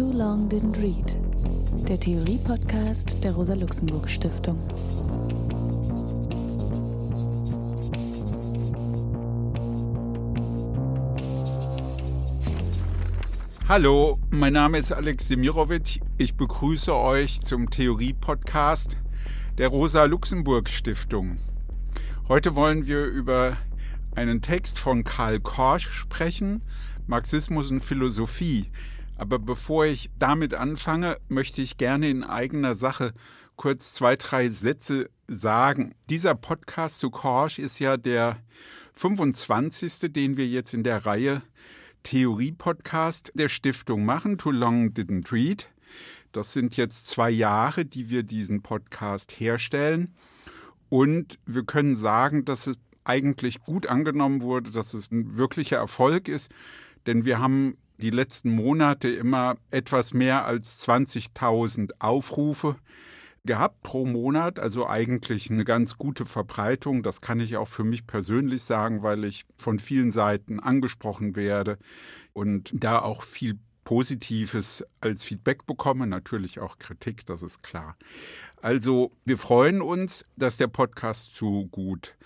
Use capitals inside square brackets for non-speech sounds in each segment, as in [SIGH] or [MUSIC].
Too Long Didn't Read, der Theorie-Podcast der Rosa-Luxemburg-Stiftung. Hallo, mein Name ist Alex Demirovic. Ich begrüße euch zum Theorie-Podcast der Rosa-Luxemburg-Stiftung. Heute wollen wir über einen Text von Karl Korsch sprechen, Marxismus und Philosophie. Aber bevor ich damit anfange, möchte ich gerne in eigener Sache kurz zwei, drei Sätze sagen. Dieser Podcast zu Korsch ist ja der 25., den wir jetzt in der Reihe Theorie-Podcast der Stiftung machen, Too Long Didn't Read. Das sind jetzt zwei Jahre, die wir diesen Podcast herstellen. Und wir können sagen, dass es eigentlich gut angenommen wurde, dass es ein wirklicher Erfolg ist, denn wir haben die letzten Monate immer etwas mehr als 20.000 Aufrufe gehabt pro Monat, also eigentlich eine ganz gute Verbreitung. Das kann ich auch für mich persönlich sagen, weil ich von vielen Seiten angesprochen werde und da auch viel Positives als Feedback bekomme, natürlich auch Kritik, das ist klar. Also wir freuen uns, dass der Podcast so gut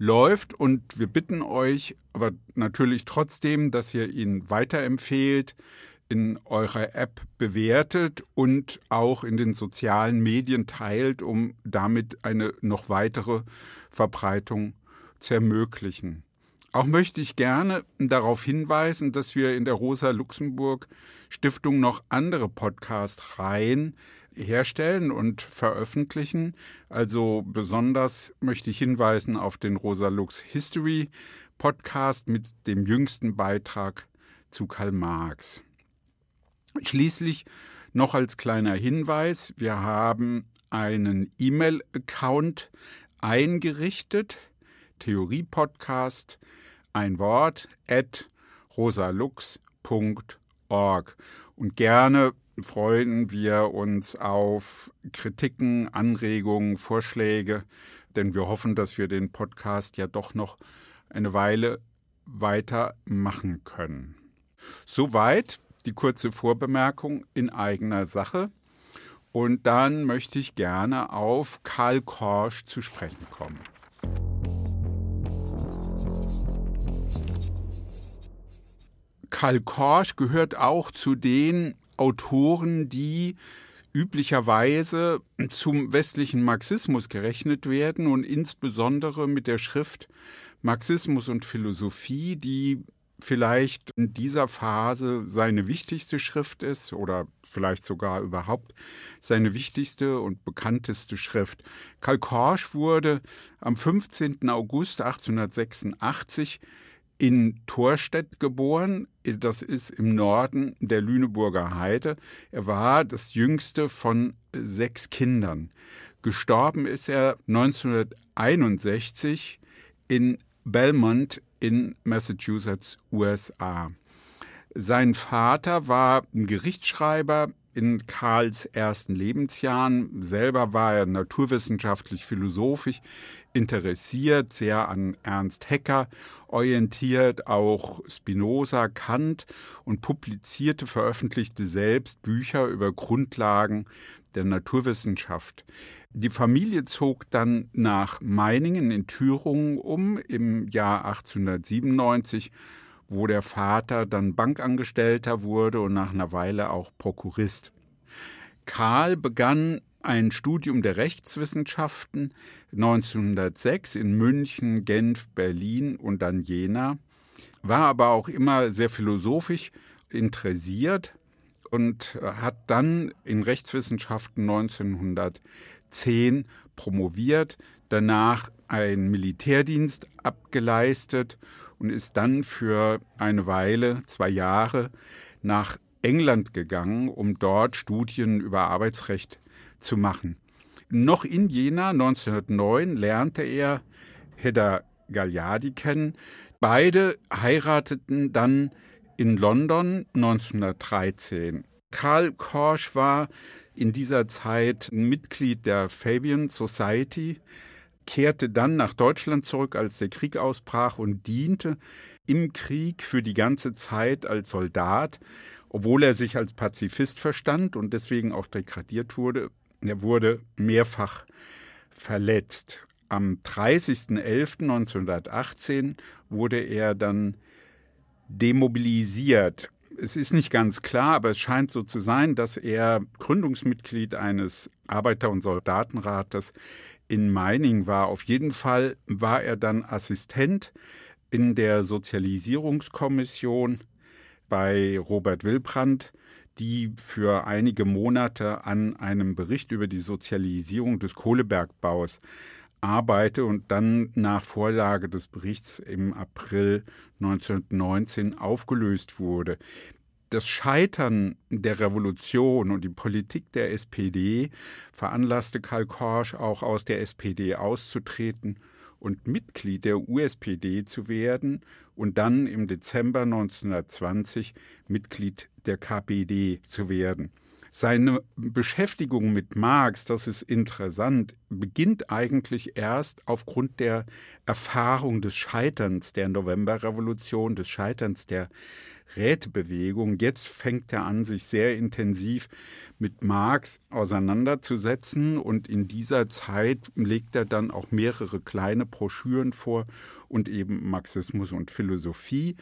läuft und wir bitten euch aber natürlich trotzdem, dass ihr ihn weiterempfehlt, in eurer App bewertet und auch in den sozialen Medien teilt, um damit eine noch weitere Verbreitung zu ermöglichen. Auch möchte ich gerne darauf hinweisen, dass wir in der Rosa Luxemburg Stiftung noch andere Podcast-Reihen herstellen und veröffentlichen. Also besonders möchte ich hinweisen auf den Rosa Lux History Podcast mit dem jüngsten Beitrag zu Karl Marx. Schließlich noch als kleiner Hinweis, wir haben einen E-Mail-Account eingerichtet, Theorie-Podcast, ein Wort, at rosalux.org. Und gerne freuen wir uns auf Kritiken, Anregungen, Vorschläge, denn wir hoffen, dass wir den Podcast ja doch noch eine Weile weiter machen können. Soweit die kurze Vorbemerkung in eigener Sache. Und dann möchte ich gerne auf Karl Korsch zu sprechen kommen. Karl Korsch gehört auch zu den Autoren, die üblicherweise zum westlichen Marxismus gerechnet werden und insbesondere mit der Schrift Marxismus und Philosophie, die vielleicht in dieser Phase seine wichtigste Schrift ist oder vielleicht sogar überhaupt seine wichtigste und bekannteste Schrift. Karl Korsch wurde am 15. August 1886 in Thorstedt geboren. Das ist im Norden der Lüneburger Heide. Er war das jüngste von sechs Kindern. Gestorben ist er 1961 in Belmont in Massachusetts, USA. Sein Vater war ein Gerichtsschreiber in Karls ersten Lebensjahren. Selber war er naturwissenschaftlich philosophisch interessiert, sehr an Ernst Haeckel orientiert, auch Spinoza, Kant und publizierte, veröffentlichte selbst Bücher über Grundlagen der Naturwissenschaft. Die Familie zog dann nach Meiningen in Thüringen um im Jahr 1897, wo der Vater dann Bankangestellter wurde und nach einer Weile auch Prokurist. Karl begann ein Studium der Rechtswissenschaften 1906 in München, Genf, Berlin und dann Jena, war aber auch immer sehr philosophisch interessiert und hat dann in Rechtswissenschaften 1910 promoviert, danach einen Militärdienst abgeleistet und ist dann für eine Weile, zwei Jahre, nach England gegangen, um dort Studien über Arbeitsrecht zu machen. Noch in Jena 1909 lernte er Hedda Gagliardi kennen. Beide heirateten dann in London 1913. Karl Korsch war in dieser Zeit Mitglied der Fabian Society, kehrte dann nach Deutschland zurück, als der Krieg ausbrach und diente im Krieg für die ganze Zeit als Soldat, obwohl er sich als Pazifist verstand und deswegen auch degradiert wurde. Er wurde mehrfach verletzt. Am 30.11.1918 wurde er dann demobilisiert. Es ist nicht ganz klar, aber es scheint so zu sein, dass er Gründungsmitglied eines Arbeiter- und Soldatenrates in Meining war. Auf jeden Fall war er dann Assistent in der Sozialisierungskommission bei Robert Wilbrandt, die für einige Monate an einem Bericht über die Sozialisierung des Kohlebergbaus arbeite und dann nach Vorlage des Berichts im April 1919 aufgelöst wurde. Das Scheitern der Revolution und die Politik der SPD veranlasste Karl Korsch auch aus der SPD auszutreten und Mitglied der USPD zu werden und dann im Dezember 1920 Mitglied der KPD zu werden. Seine Beschäftigung mit Marx, das ist interessant, beginnt eigentlich erst aufgrund der Erfahrung des Scheiterns der Novemberrevolution, des Scheiterns der Rätebewegung. Jetzt fängt er an, sich sehr intensiv mit Marx auseinanderzusetzen und in dieser Zeit legt er dann auch mehrere kleine Broschüren vor und eben Marxismus und Philosophie.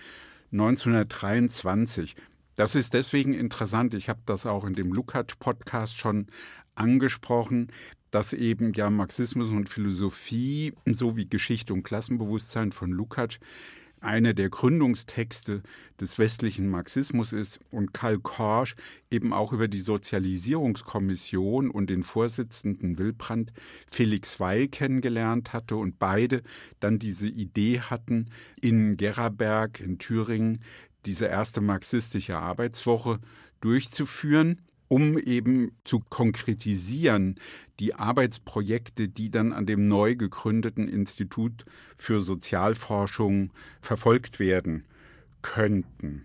1923 das ist deswegen interessant. Ich habe das auch in dem Lukács-Podcast schon angesprochen, dass eben ja Marxismus und Philosophie sowie Geschichte und Klassenbewusstsein von Lukács einer der Gründungstexte des westlichen Marxismus ist und Karl Korsch eben auch über die Sozialisierungskommission und den Vorsitzenden Wilbrand Felix Weil kennengelernt hatte und beide dann diese Idee hatten, in Gerberg in Thüringen diese erste marxistische Arbeitswoche durchzuführen, um eben zu konkretisieren die Arbeitsprojekte, die dann an dem neu gegründeten Institut für Sozialforschung verfolgt werden könnten.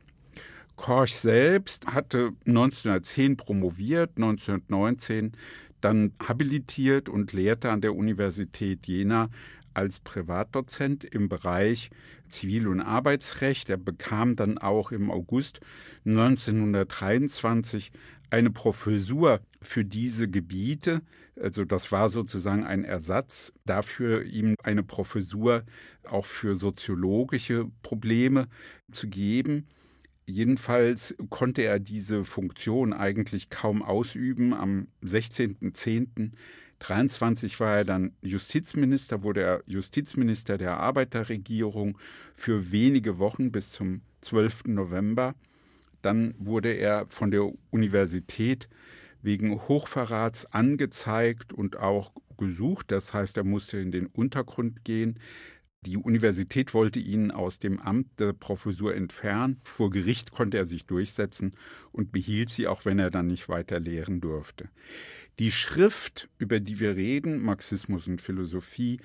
Korch selbst hatte 1910 promoviert, 1919 dann habilitiert und lehrte an der Universität Jena als Privatdozent im Bereich Zivil- und Arbeitsrecht. Er bekam dann auch im August 1923 eine Professur für diese Gebiete. Also das war sozusagen ein Ersatz dafür, ihm eine Professur auch für soziologische Probleme zu geben. Jedenfalls konnte er diese Funktion eigentlich kaum ausüben. Am 16.10. 23 war er dann Justizminister, wurde er Justizminister der Arbeiterregierung für wenige Wochen bis zum 12. November. Dann wurde er von der Universität wegen Hochverrats angezeigt und auch gesucht. Das heißt, er musste in den Untergrund gehen. Die Universität wollte ihn aus dem Amt der Professur entfernen. Vor Gericht konnte er sich durchsetzen und behielt sie, auch wenn er dann nicht weiter lehren durfte. Die Schrift, über die wir reden, Marxismus und Philosophie,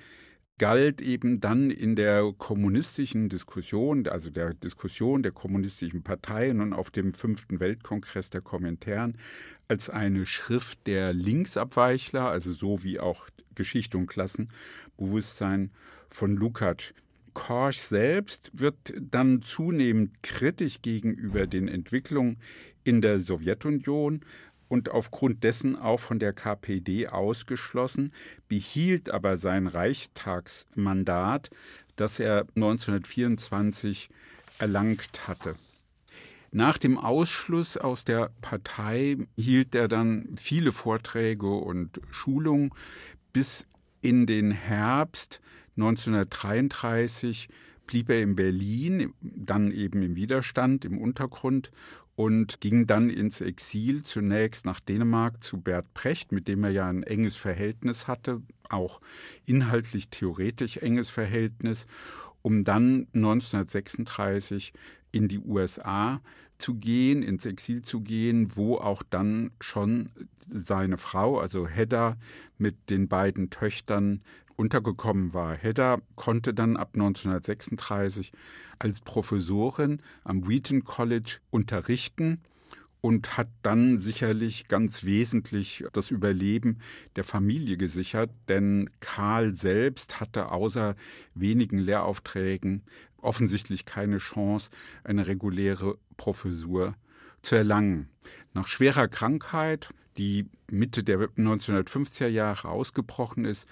galt eben dann in der kommunistischen Diskussion, also der Diskussion der kommunistischen Parteien und auf dem fünften Weltkongress der Kommentaren als eine Schrift der Linksabweichler, also so wie auch Geschichte und Klassenbewusstsein von Lukács. Korsch selbst wird dann zunehmend kritisch gegenüber den Entwicklungen in der Sowjetunion, und aufgrund dessen auch von der KPD ausgeschlossen, behielt aber sein Reichstagsmandat, das er 1924 erlangt hatte. Nach dem Ausschluss aus der Partei hielt er dann viele Vorträge und Schulungen bis in den Herbst 1933 blieb er in Berlin, dann eben im Widerstand, im Untergrund und ging dann ins Exil, zunächst nach Dänemark zu Bert Precht, mit dem er ja ein enges Verhältnis hatte, auch inhaltlich theoretisch enges Verhältnis, um dann 1936 in die USA zu gehen, ins Exil zu gehen, wo auch dann schon seine Frau, also Hedda, mit den beiden Töchtern untergekommen war. Hedda konnte dann ab 1936 als Professorin am Wheaton College unterrichten und hat dann sicherlich ganz wesentlich das Überleben der Familie gesichert, denn Karl selbst hatte außer wenigen Lehraufträgen offensichtlich keine Chance, eine reguläre Professur zu erlangen. Nach schwerer Krankheit, die Mitte der 1950er Jahre ausgebrochen ist,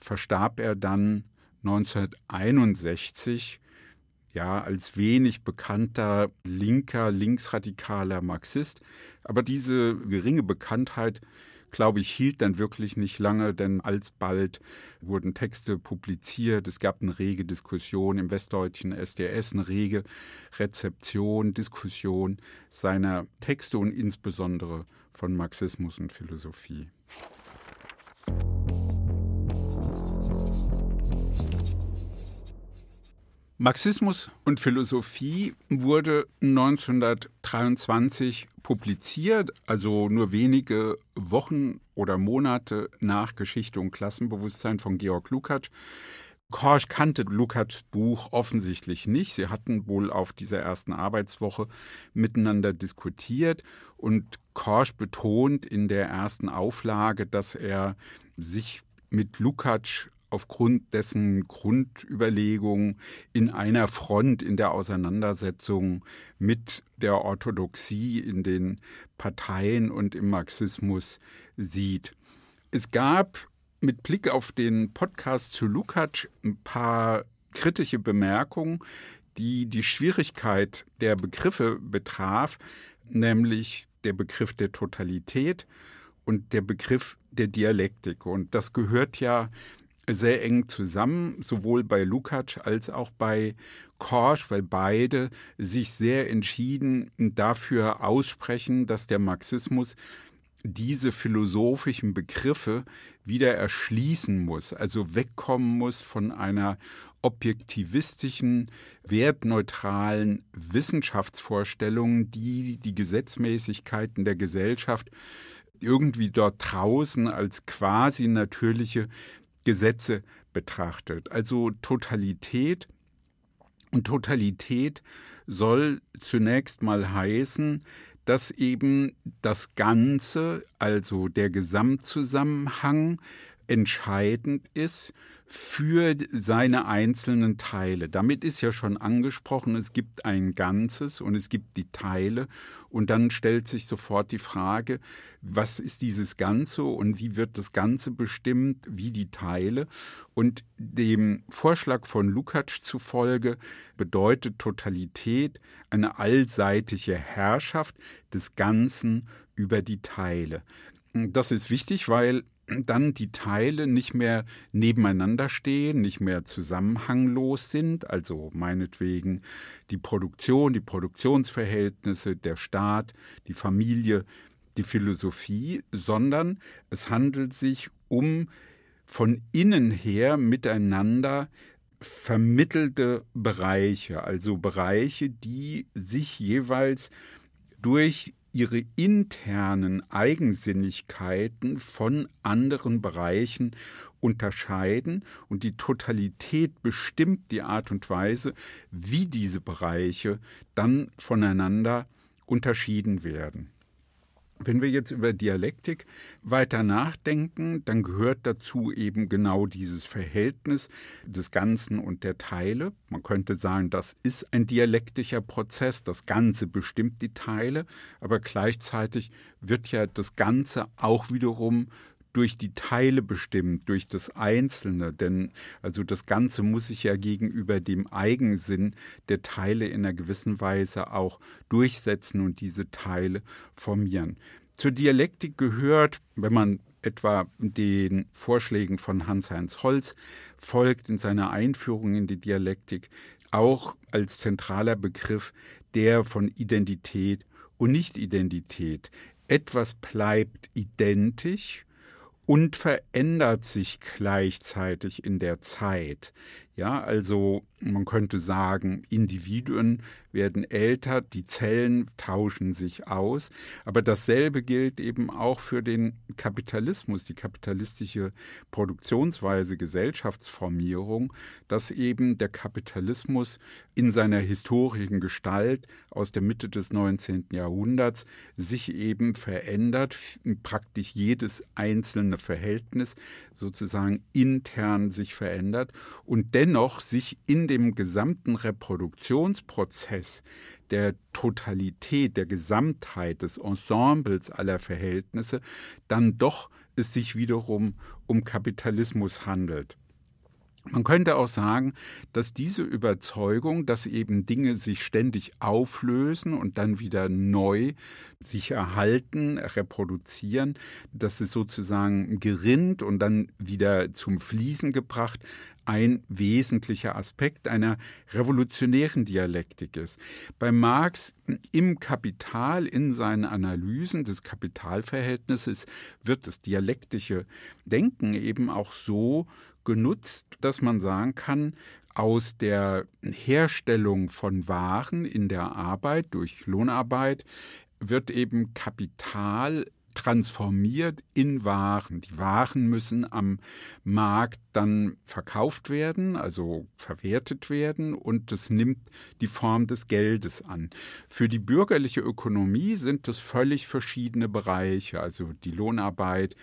verstarb er dann 1961 ja, als wenig bekannter linker, linksradikaler Marxist. Aber diese geringe Bekanntheit, glaube ich, hielt dann wirklich nicht lange, denn alsbald wurden Texte publiziert. Es gab eine rege Diskussion im westdeutschen SDS, eine rege Rezeption, Diskussion seiner Texte und insbesondere von Marxismus und Philosophie. Marxismus und Philosophie wurde 1923 publiziert, also nur wenige Wochen oder Monate nach Geschichte und Klassenbewusstsein von Georg Lukács. Korsch kannte Lukács Buch offensichtlich nicht. Sie hatten wohl auf dieser ersten Arbeitswoche miteinander diskutiert und Korsch betont in der ersten Auflage, dass er sich mit Lukács aufgrund dessen Grundüberlegungen in einer Front in der Auseinandersetzung mit der Orthodoxie in den Parteien und im Marxismus sieht. Es gab mit Blick auf den Podcast zu Lukács ein paar kritische Bemerkungen, die die Schwierigkeit der Begriffe betraf, nämlich der Begriff der Totalität und der Begriff der Dialektik. Und das gehört ja sehr eng zusammen, sowohl bei Lukács als auch bei Korsch, weil beide sich sehr entschieden dafür aussprechen, dass der Marxismus diese philosophischen Begriffe wieder erschließen muss, also wegkommen muss von einer objektivistischen, wertneutralen Wissenschaftsvorstellung, die die Gesetzmäßigkeiten der Gesellschaft irgendwie dort draußen als quasi natürliche Gesetze betrachtet. Also Totalität. Und Totalität soll zunächst mal heißen, dass eben das Ganze, also der Gesamtzusammenhang, entscheidend ist für seine einzelnen Teile. Damit ist ja schon angesprochen, es gibt ein Ganzes und es gibt die Teile und dann stellt sich sofort die Frage, was ist dieses Ganze und wie wird das Ganze bestimmt, wie die Teile. Und dem Vorschlag von Lukács zufolge bedeutet Totalität eine allseitige Herrschaft des Ganzen über die Teile. Das ist wichtig, weil dann die Teile nicht mehr nebeneinander stehen, nicht mehr zusammenhanglos sind, also meinetwegen die Produktion, die Produktionsverhältnisse, der Staat, die Familie, die Philosophie, sondern es handelt sich um von innen her miteinander vermittelte Bereiche, also Bereiche, die sich jeweils durch ihre internen Eigensinnigkeiten von anderen Bereichen unterscheiden und die Totalität bestimmt die Art und Weise, wie diese Bereiche dann voneinander unterschieden werden. Wenn wir jetzt über Dialektik weiter nachdenken, dann gehört dazu eben genau dieses Verhältnis des Ganzen und der Teile. Man könnte sagen, das ist ein dialektischer Prozess, das Ganze bestimmt die Teile, aber gleichzeitig wird ja das Ganze auch wiederum durch die Teile bestimmt, durch das Einzelne, denn also das Ganze muss sich ja gegenüber dem Eigensinn der Teile in einer gewissen Weise auch durchsetzen und diese Teile formieren. Zur Dialektik gehört, wenn man etwa den Vorschlägen von Hans-Heinz Holz folgt in seiner Einführung in die Dialektik, auch als zentraler Begriff der von Identität und Nicht-Identität. Etwas bleibt identisch und verändert sich gleichzeitig in der Zeit. Ja, also man könnte sagen, Individuen werden älter, die Zellen tauschen sich aus, aber dasselbe gilt eben auch für den Kapitalismus, die kapitalistische Produktionsweise, Gesellschaftsformierung, dass eben der Kapitalismus in seiner historischen Gestalt aus der Mitte des 19. Jahrhunderts sich eben verändert, praktisch jedes einzelne Verhältnis sozusagen intern sich verändert und dennoch sich in dem gesamten Reproduktionsprozess der Totalität, der Gesamtheit des Ensembles aller Verhältnisse dann doch es sich wiederum um Kapitalismus handelt. Man könnte auch sagen, dass diese Überzeugung, dass eben Dinge sich ständig auflösen und dann wieder neu sich erhalten, reproduzieren, dass es sozusagen gerinnt und dann wieder zum Fließen gebracht, ein wesentlicher Aspekt einer revolutionären Dialektik ist. Bei Marx im Kapital, in seinen Analysen des Kapitalverhältnisses, wird das dialektische Denken eben auch so genutzt, dass man sagen kann, aus der Herstellung von Waren in der Arbeit durch Lohnarbeit wird eben Kapital transformiert in Waren. Die Waren müssen am Markt dann verkauft werden, also verwertet werden und das nimmt die Form des Geldes an. Für die bürgerliche Ökonomie sind das völlig verschiedene Bereiche, also die Lohnarbeit,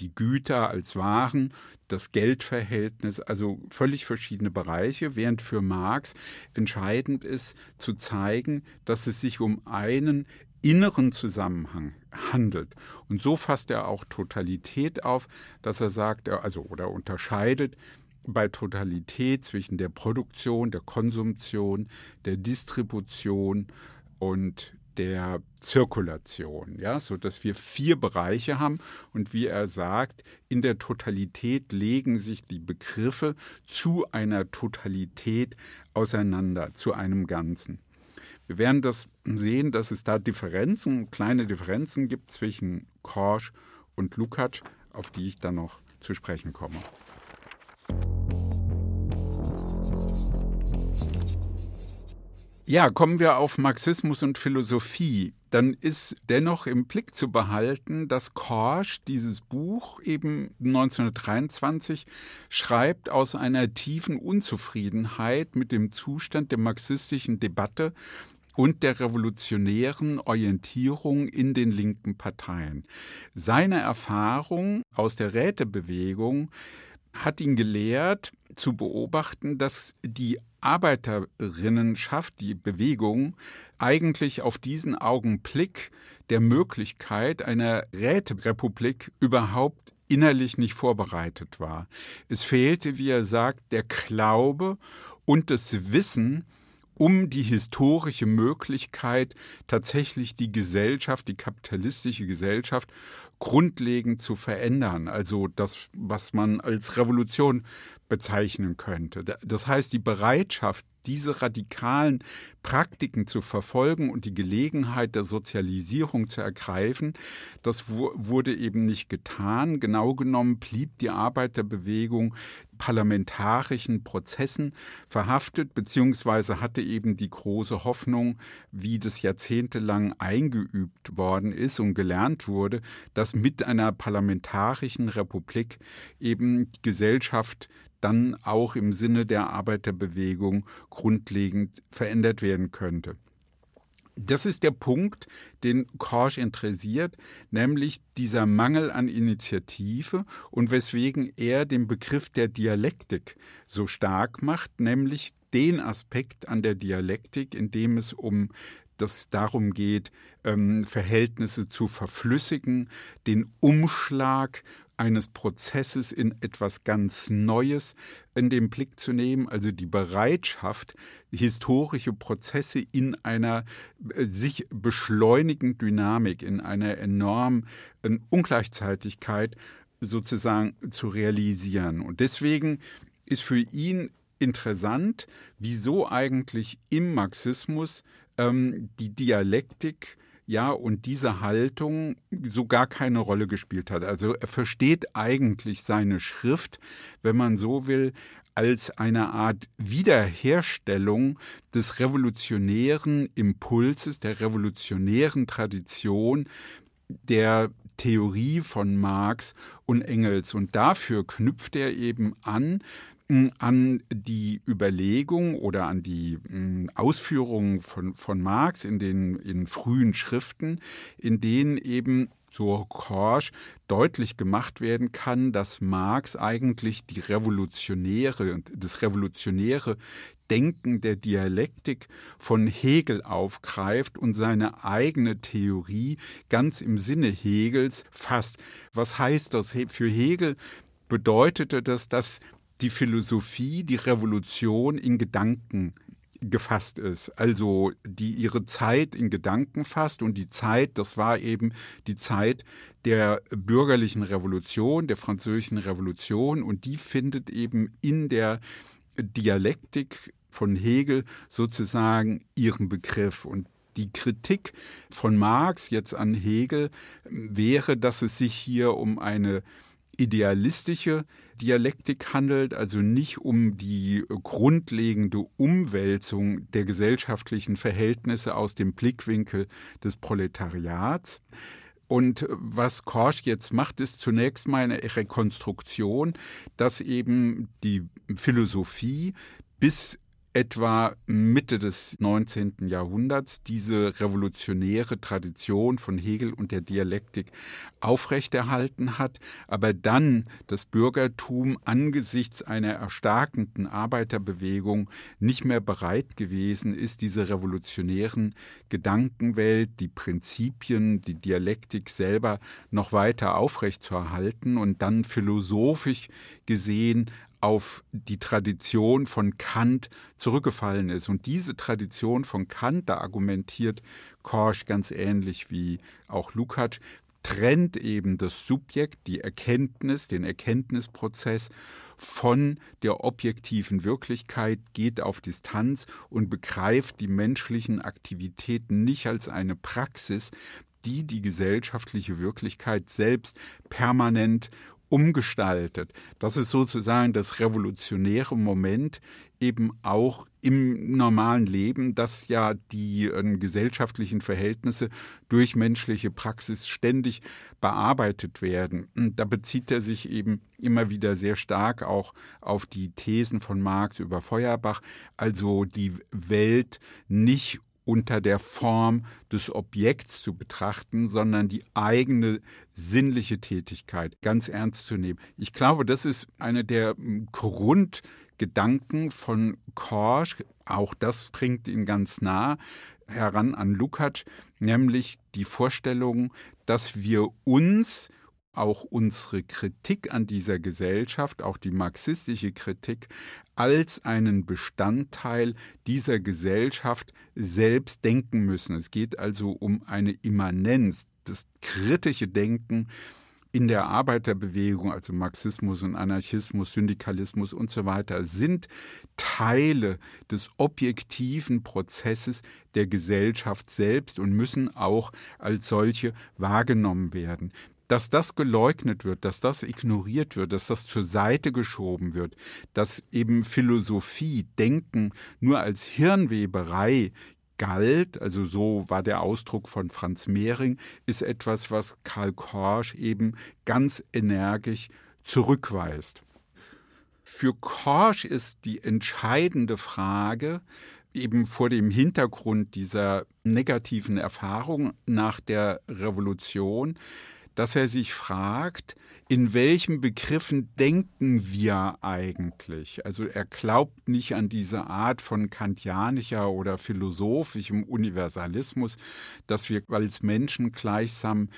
die Güter als Waren, das Geldverhältnis, also völlig verschiedene Bereiche, während für Marx entscheidend ist zu zeigen, dass es sich um einen inneren Zusammenhang handelt. Und so fasst er auch Totalität auf, dass er sagt, also oder unterscheidet bei Totalität zwischen der Produktion, der Konsumtion, der Distribution und der Zirkulation, ja, so dass wir vier Bereiche haben und wie er sagt, in der Totalität legen sich die Begriffe zu einer Totalität auseinander, zu einem Ganzen. Wir werden das sehen, dass es da Differenzen, kleine Differenzen gibt zwischen Korsch und Lukács, auf die ich dann noch zu sprechen komme. Ja, kommen wir auf Marxismus und Philosophie. Dann ist dennoch im Blick zu behalten, dass Korsch dieses Buch eben 1923 schreibt aus einer tiefen Unzufriedenheit mit dem Zustand der marxistischen Debatte und der revolutionären Orientierung in den linken Parteien. Seine Erfahrung aus der Rätebewegung hat ihn gelehrt, zu beobachten, dass die Arbeiterinnenschaft, die Bewegung, eigentlich auf diesen Augenblick der Möglichkeit einer Räterepublik überhaupt innerlich nicht vorbereitet war. Es fehlte, wie er sagt, der Glaube und das Wissen, um die historische Möglichkeit, tatsächlich die Gesellschaft, die kapitalistische Gesellschaft grundlegend zu verändern. Also das, was man als Revolution bezeichnen könnte. Das heißt, die Bereitschaft, diese radikalen Praktiken zu verfolgen und die Gelegenheit der Sozialisierung zu ergreifen, das wurde eben nicht getan. Genau genommen blieb die Arbeiterbewegung parlamentarischen Prozessen verhaftet, beziehungsweise hatte eben die große Hoffnung, wie das jahrzehntelang eingeübt worden ist und gelernt wurde, dass mit einer parlamentarischen Republik eben die Gesellschaft dann auch im Sinne der Arbeiterbewegung grundlegend verändert werden könnte. Das ist der Punkt, den Korsch interessiert, nämlich dieser Mangel an Initiative und weswegen er den Begriff der Dialektik so stark macht, nämlich den Aspekt an der Dialektik, in dem es um das darum geht, ähm, Verhältnisse zu verflüssigen, den Umschlag eines Prozesses in etwas ganz Neues in den Blick zu nehmen, also die Bereitschaft, historische Prozesse in einer äh, sich beschleunigenden Dynamik, in einer enormen äh, Ungleichzeitigkeit sozusagen zu realisieren. Und deswegen ist für ihn interessant, wieso eigentlich im Marxismus ähm, die Dialektik ja, und diese Haltung so gar keine Rolle gespielt hat. Also er versteht eigentlich seine Schrift, wenn man so will, als eine Art Wiederherstellung des revolutionären Impulses, der revolutionären Tradition der Theorie von Marx und Engels. Und dafür knüpft er eben an, an die Überlegung oder an die Ausführungen von, von Marx in den in frühen Schriften, in denen eben so Korsch deutlich gemacht werden kann, dass Marx eigentlich die revolutionäre, das revolutionäre Denken der Dialektik von Hegel aufgreift und seine eigene Theorie ganz im Sinne Hegels fasst. Was heißt das? Für Hegel bedeutete das, dass die Philosophie, die Revolution in Gedanken gefasst ist, also die ihre Zeit in Gedanken fasst und die Zeit, das war eben die Zeit der bürgerlichen Revolution, der französischen Revolution und die findet eben in der Dialektik von Hegel sozusagen ihren Begriff. Und die Kritik von Marx jetzt an Hegel wäre, dass es sich hier um eine idealistische Dialektik handelt, also nicht um die grundlegende Umwälzung der gesellschaftlichen Verhältnisse aus dem Blickwinkel des Proletariats. Und was Korsch jetzt macht, ist zunächst mal eine Rekonstruktion, dass eben die Philosophie bis etwa Mitte des 19. Jahrhunderts diese revolutionäre Tradition von Hegel und der Dialektik aufrechterhalten hat, aber dann das Bürgertum angesichts einer erstarkenden Arbeiterbewegung nicht mehr bereit gewesen ist, diese revolutionären Gedankenwelt, die Prinzipien, die Dialektik selber noch weiter aufrechtzuerhalten und dann philosophisch gesehen auf die Tradition von Kant zurückgefallen ist. Und diese Tradition von Kant, da argumentiert Korsch ganz ähnlich wie auch Lukács, trennt eben das Subjekt, die Erkenntnis, den Erkenntnisprozess von der objektiven Wirklichkeit, geht auf Distanz und begreift die menschlichen Aktivitäten nicht als eine Praxis, die die gesellschaftliche Wirklichkeit selbst permanent umgestaltet. Das ist sozusagen das revolutionäre Moment eben auch im normalen Leben, dass ja die äh, gesellschaftlichen Verhältnisse durch menschliche Praxis ständig bearbeitet werden. Und da bezieht er sich eben immer wieder sehr stark auch auf die Thesen von Marx über Feuerbach, also die Welt nicht unter der Form des Objekts zu betrachten, sondern die eigene sinnliche Tätigkeit ganz ernst zu nehmen. Ich glaube, das ist eine der Grundgedanken von Korsch. Auch das bringt ihn ganz nah heran an Lukács, nämlich die Vorstellung, dass wir uns auch unsere Kritik an dieser Gesellschaft, auch die marxistische Kritik, als einen Bestandteil dieser Gesellschaft selbst denken müssen. Es geht also um eine Immanenz, das kritische Denken in der Arbeiterbewegung, also Marxismus und Anarchismus, Syndikalismus und so weiter, sind Teile des objektiven Prozesses der Gesellschaft selbst und müssen auch als solche wahrgenommen werden dass das geleugnet wird, dass das ignoriert wird, dass das zur Seite geschoben wird, dass eben Philosophie, Denken nur als Hirnweberei galt, also so war der Ausdruck von Franz Mehring, ist etwas, was Karl Korsch eben ganz energisch zurückweist. Für Korsch ist die entscheidende Frage, eben vor dem Hintergrund dieser negativen Erfahrung nach der Revolution, dass er sich fragt, in welchen Begriffen denken wir eigentlich? Also er glaubt nicht an diese Art von kantianischer oder philosophischem Universalismus, dass wir als Menschen gleichsam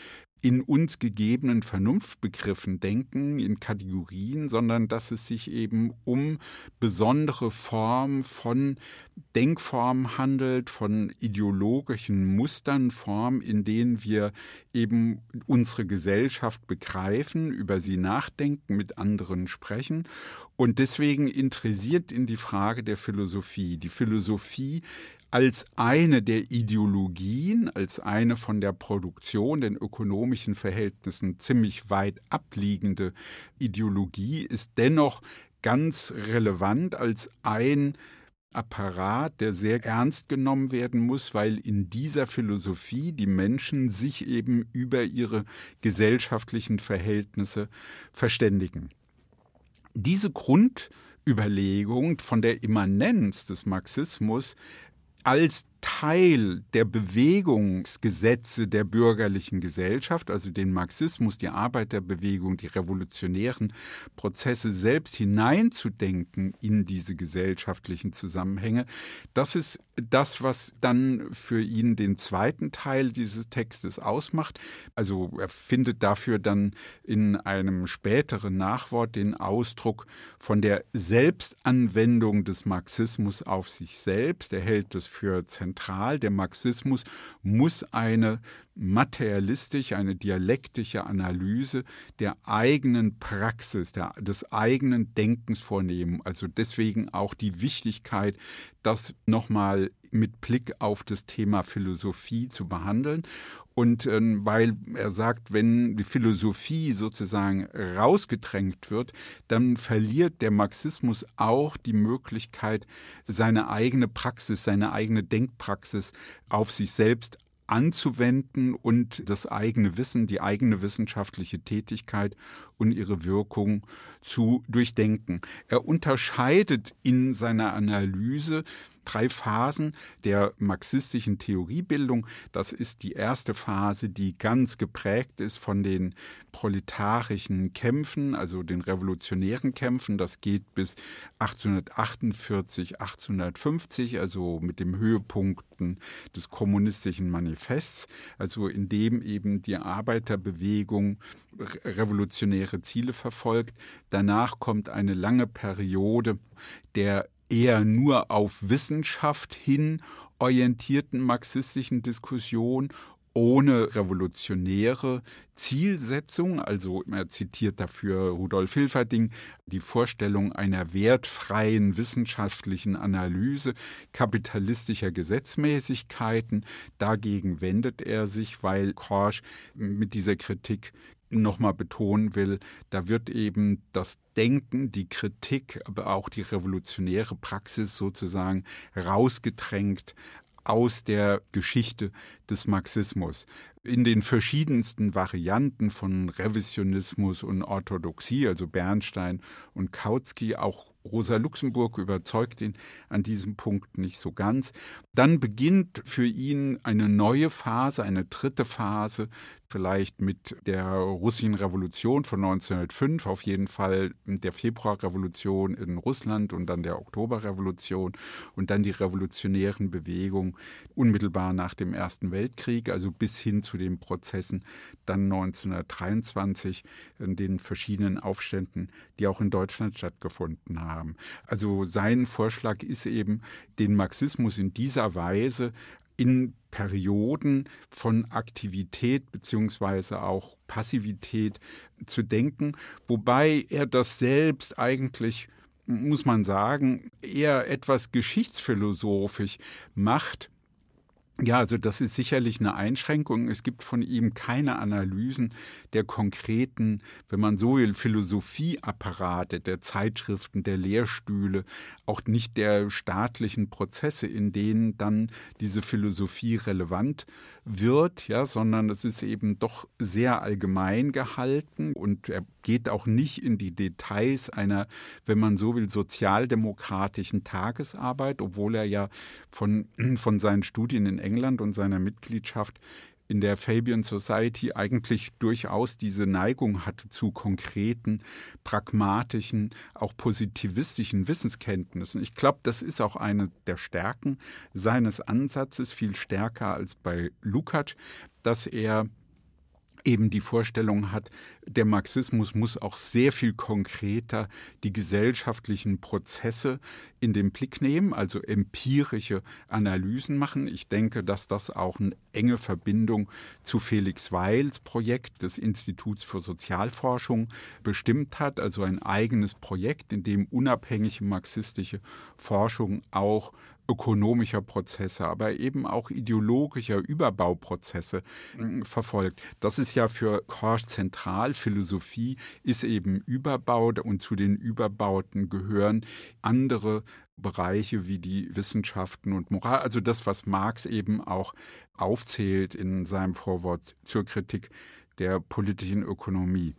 in uns gegebenen Vernunftbegriffen denken, in Kategorien, sondern dass es sich eben um besondere Formen von Denkformen handelt, von ideologischen Mustern, Formen, in denen wir eben unsere Gesellschaft begreifen, über sie nachdenken, mit anderen sprechen. Und deswegen interessiert in die Frage der Philosophie. Die Philosophie als eine der Ideologien, als eine von der Produktion, den ökonomischen Verhältnissen ziemlich weit abliegende Ideologie ist dennoch ganz relevant als ein Apparat, der sehr ernst genommen werden muss, weil in dieser Philosophie die Menschen sich eben über ihre gesellschaftlichen Verhältnisse verständigen. Diese Grundüberlegung von der Immanenz des Marxismus als Teil der Bewegungsgesetze der bürgerlichen Gesellschaft, also den Marxismus, die Arbeiterbewegung, die revolutionären Prozesse selbst hineinzudenken in diese gesellschaftlichen Zusammenhänge, das ist das, was dann für ihn den zweiten Teil dieses Textes ausmacht. Also er findet dafür dann in einem späteren Nachwort den Ausdruck von der Selbstanwendung des Marxismus auf sich selbst. Er hält es für zentral zentral. Der Marxismus muss eine materialistische, eine dialektische Analyse der eigenen Praxis, der, des eigenen Denkens vornehmen. Also deswegen auch die Wichtigkeit, das nochmal mit Blick auf das Thema Philosophie zu behandeln. Und äh, weil er sagt, wenn die Philosophie sozusagen rausgedrängt wird, dann verliert der Marxismus auch die Möglichkeit, seine eigene Praxis, seine eigene Denkpraxis auf sich selbst anzuwenden und das eigene Wissen, die eigene wissenschaftliche Tätigkeit und ihre Wirkung zu durchdenken. Er unterscheidet in seiner Analyse drei Phasen der marxistischen Theoriebildung. Das ist die erste Phase, die ganz geprägt ist von den proletarischen Kämpfen, also den revolutionären Kämpfen. Das geht bis 1848, 1850, also mit dem Höhepunkten des kommunistischen Manifests, also in dem eben die Arbeiterbewegung revolutionäre Ziele verfolgt. Danach kommt eine lange Periode der eher nur auf Wissenschaft hin orientierten marxistischen Diskussion ohne revolutionäre Zielsetzung. Also er zitiert dafür Rudolf Hilferding die Vorstellung einer wertfreien wissenschaftlichen Analyse kapitalistischer Gesetzmäßigkeiten. Dagegen wendet er sich, weil Korsch mit dieser Kritik nochmal betonen will, da wird eben das Denken, die Kritik, aber auch die revolutionäre Praxis sozusagen rausgedrängt aus der Geschichte des Marxismus. In den verschiedensten Varianten von Revisionismus und Orthodoxie, also Bernstein und Kautsky, auch Rosa Luxemburg überzeugt ihn an diesem Punkt nicht so ganz. Dann beginnt für ihn eine neue Phase, eine dritte Phase, vielleicht mit der russischen Revolution von 1905, auf jeden Fall der Februarrevolution in Russland und dann der Oktoberrevolution und dann die revolutionären Bewegungen unmittelbar nach dem Ersten Weltkrieg, also bis hin zu den Prozessen dann 1923 in den verschiedenen Aufständen, die auch in Deutschland stattgefunden haben. Also sein Vorschlag ist eben, den Marxismus in dieser Weise in Perioden von Aktivität beziehungsweise auch Passivität zu denken, wobei er das selbst eigentlich, muss man sagen, eher etwas geschichtsphilosophisch macht ja, also das ist sicherlich eine Einschränkung. Es gibt von ihm keine Analysen der konkreten, wenn man so will, Philosophieapparate, der Zeitschriften, der Lehrstühle, auch nicht der staatlichen Prozesse, in denen dann diese Philosophie relevant wird, ja, sondern es ist eben doch sehr allgemein gehalten und er geht auch nicht in die Details einer, wenn man so will, sozialdemokratischen Tagesarbeit, obwohl er ja von, [CLEARS THROAT] von seinen Studien in England und seiner Mitgliedschaft in der Fabian Society eigentlich durchaus diese Neigung hatte zu konkreten, pragmatischen, auch positivistischen Wissenskenntnissen. Ich glaube, das ist auch eine der Stärken seines Ansatzes, viel stärker als bei Lukács, dass er eben die Vorstellung hat, der Marxismus muss auch sehr viel konkreter die gesellschaftlichen Prozesse in den Blick nehmen, also empirische Analysen machen. Ich denke, dass das auch eine enge Verbindung zu Felix Weils Projekt des Instituts für Sozialforschung bestimmt hat, also ein eigenes Projekt, in dem unabhängige marxistische Forschung auch ökonomischer Prozesse, aber eben auch ideologischer Überbauprozesse hm, verfolgt. Das ist ja für Korsch zentral. Philosophie ist eben Überbau und zu den Überbauten gehören andere Bereiche wie die Wissenschaften und Moral, also das, was Marx eben auch aufzählt in seinem Vorwort zur Kritik der politischen Ökonomie.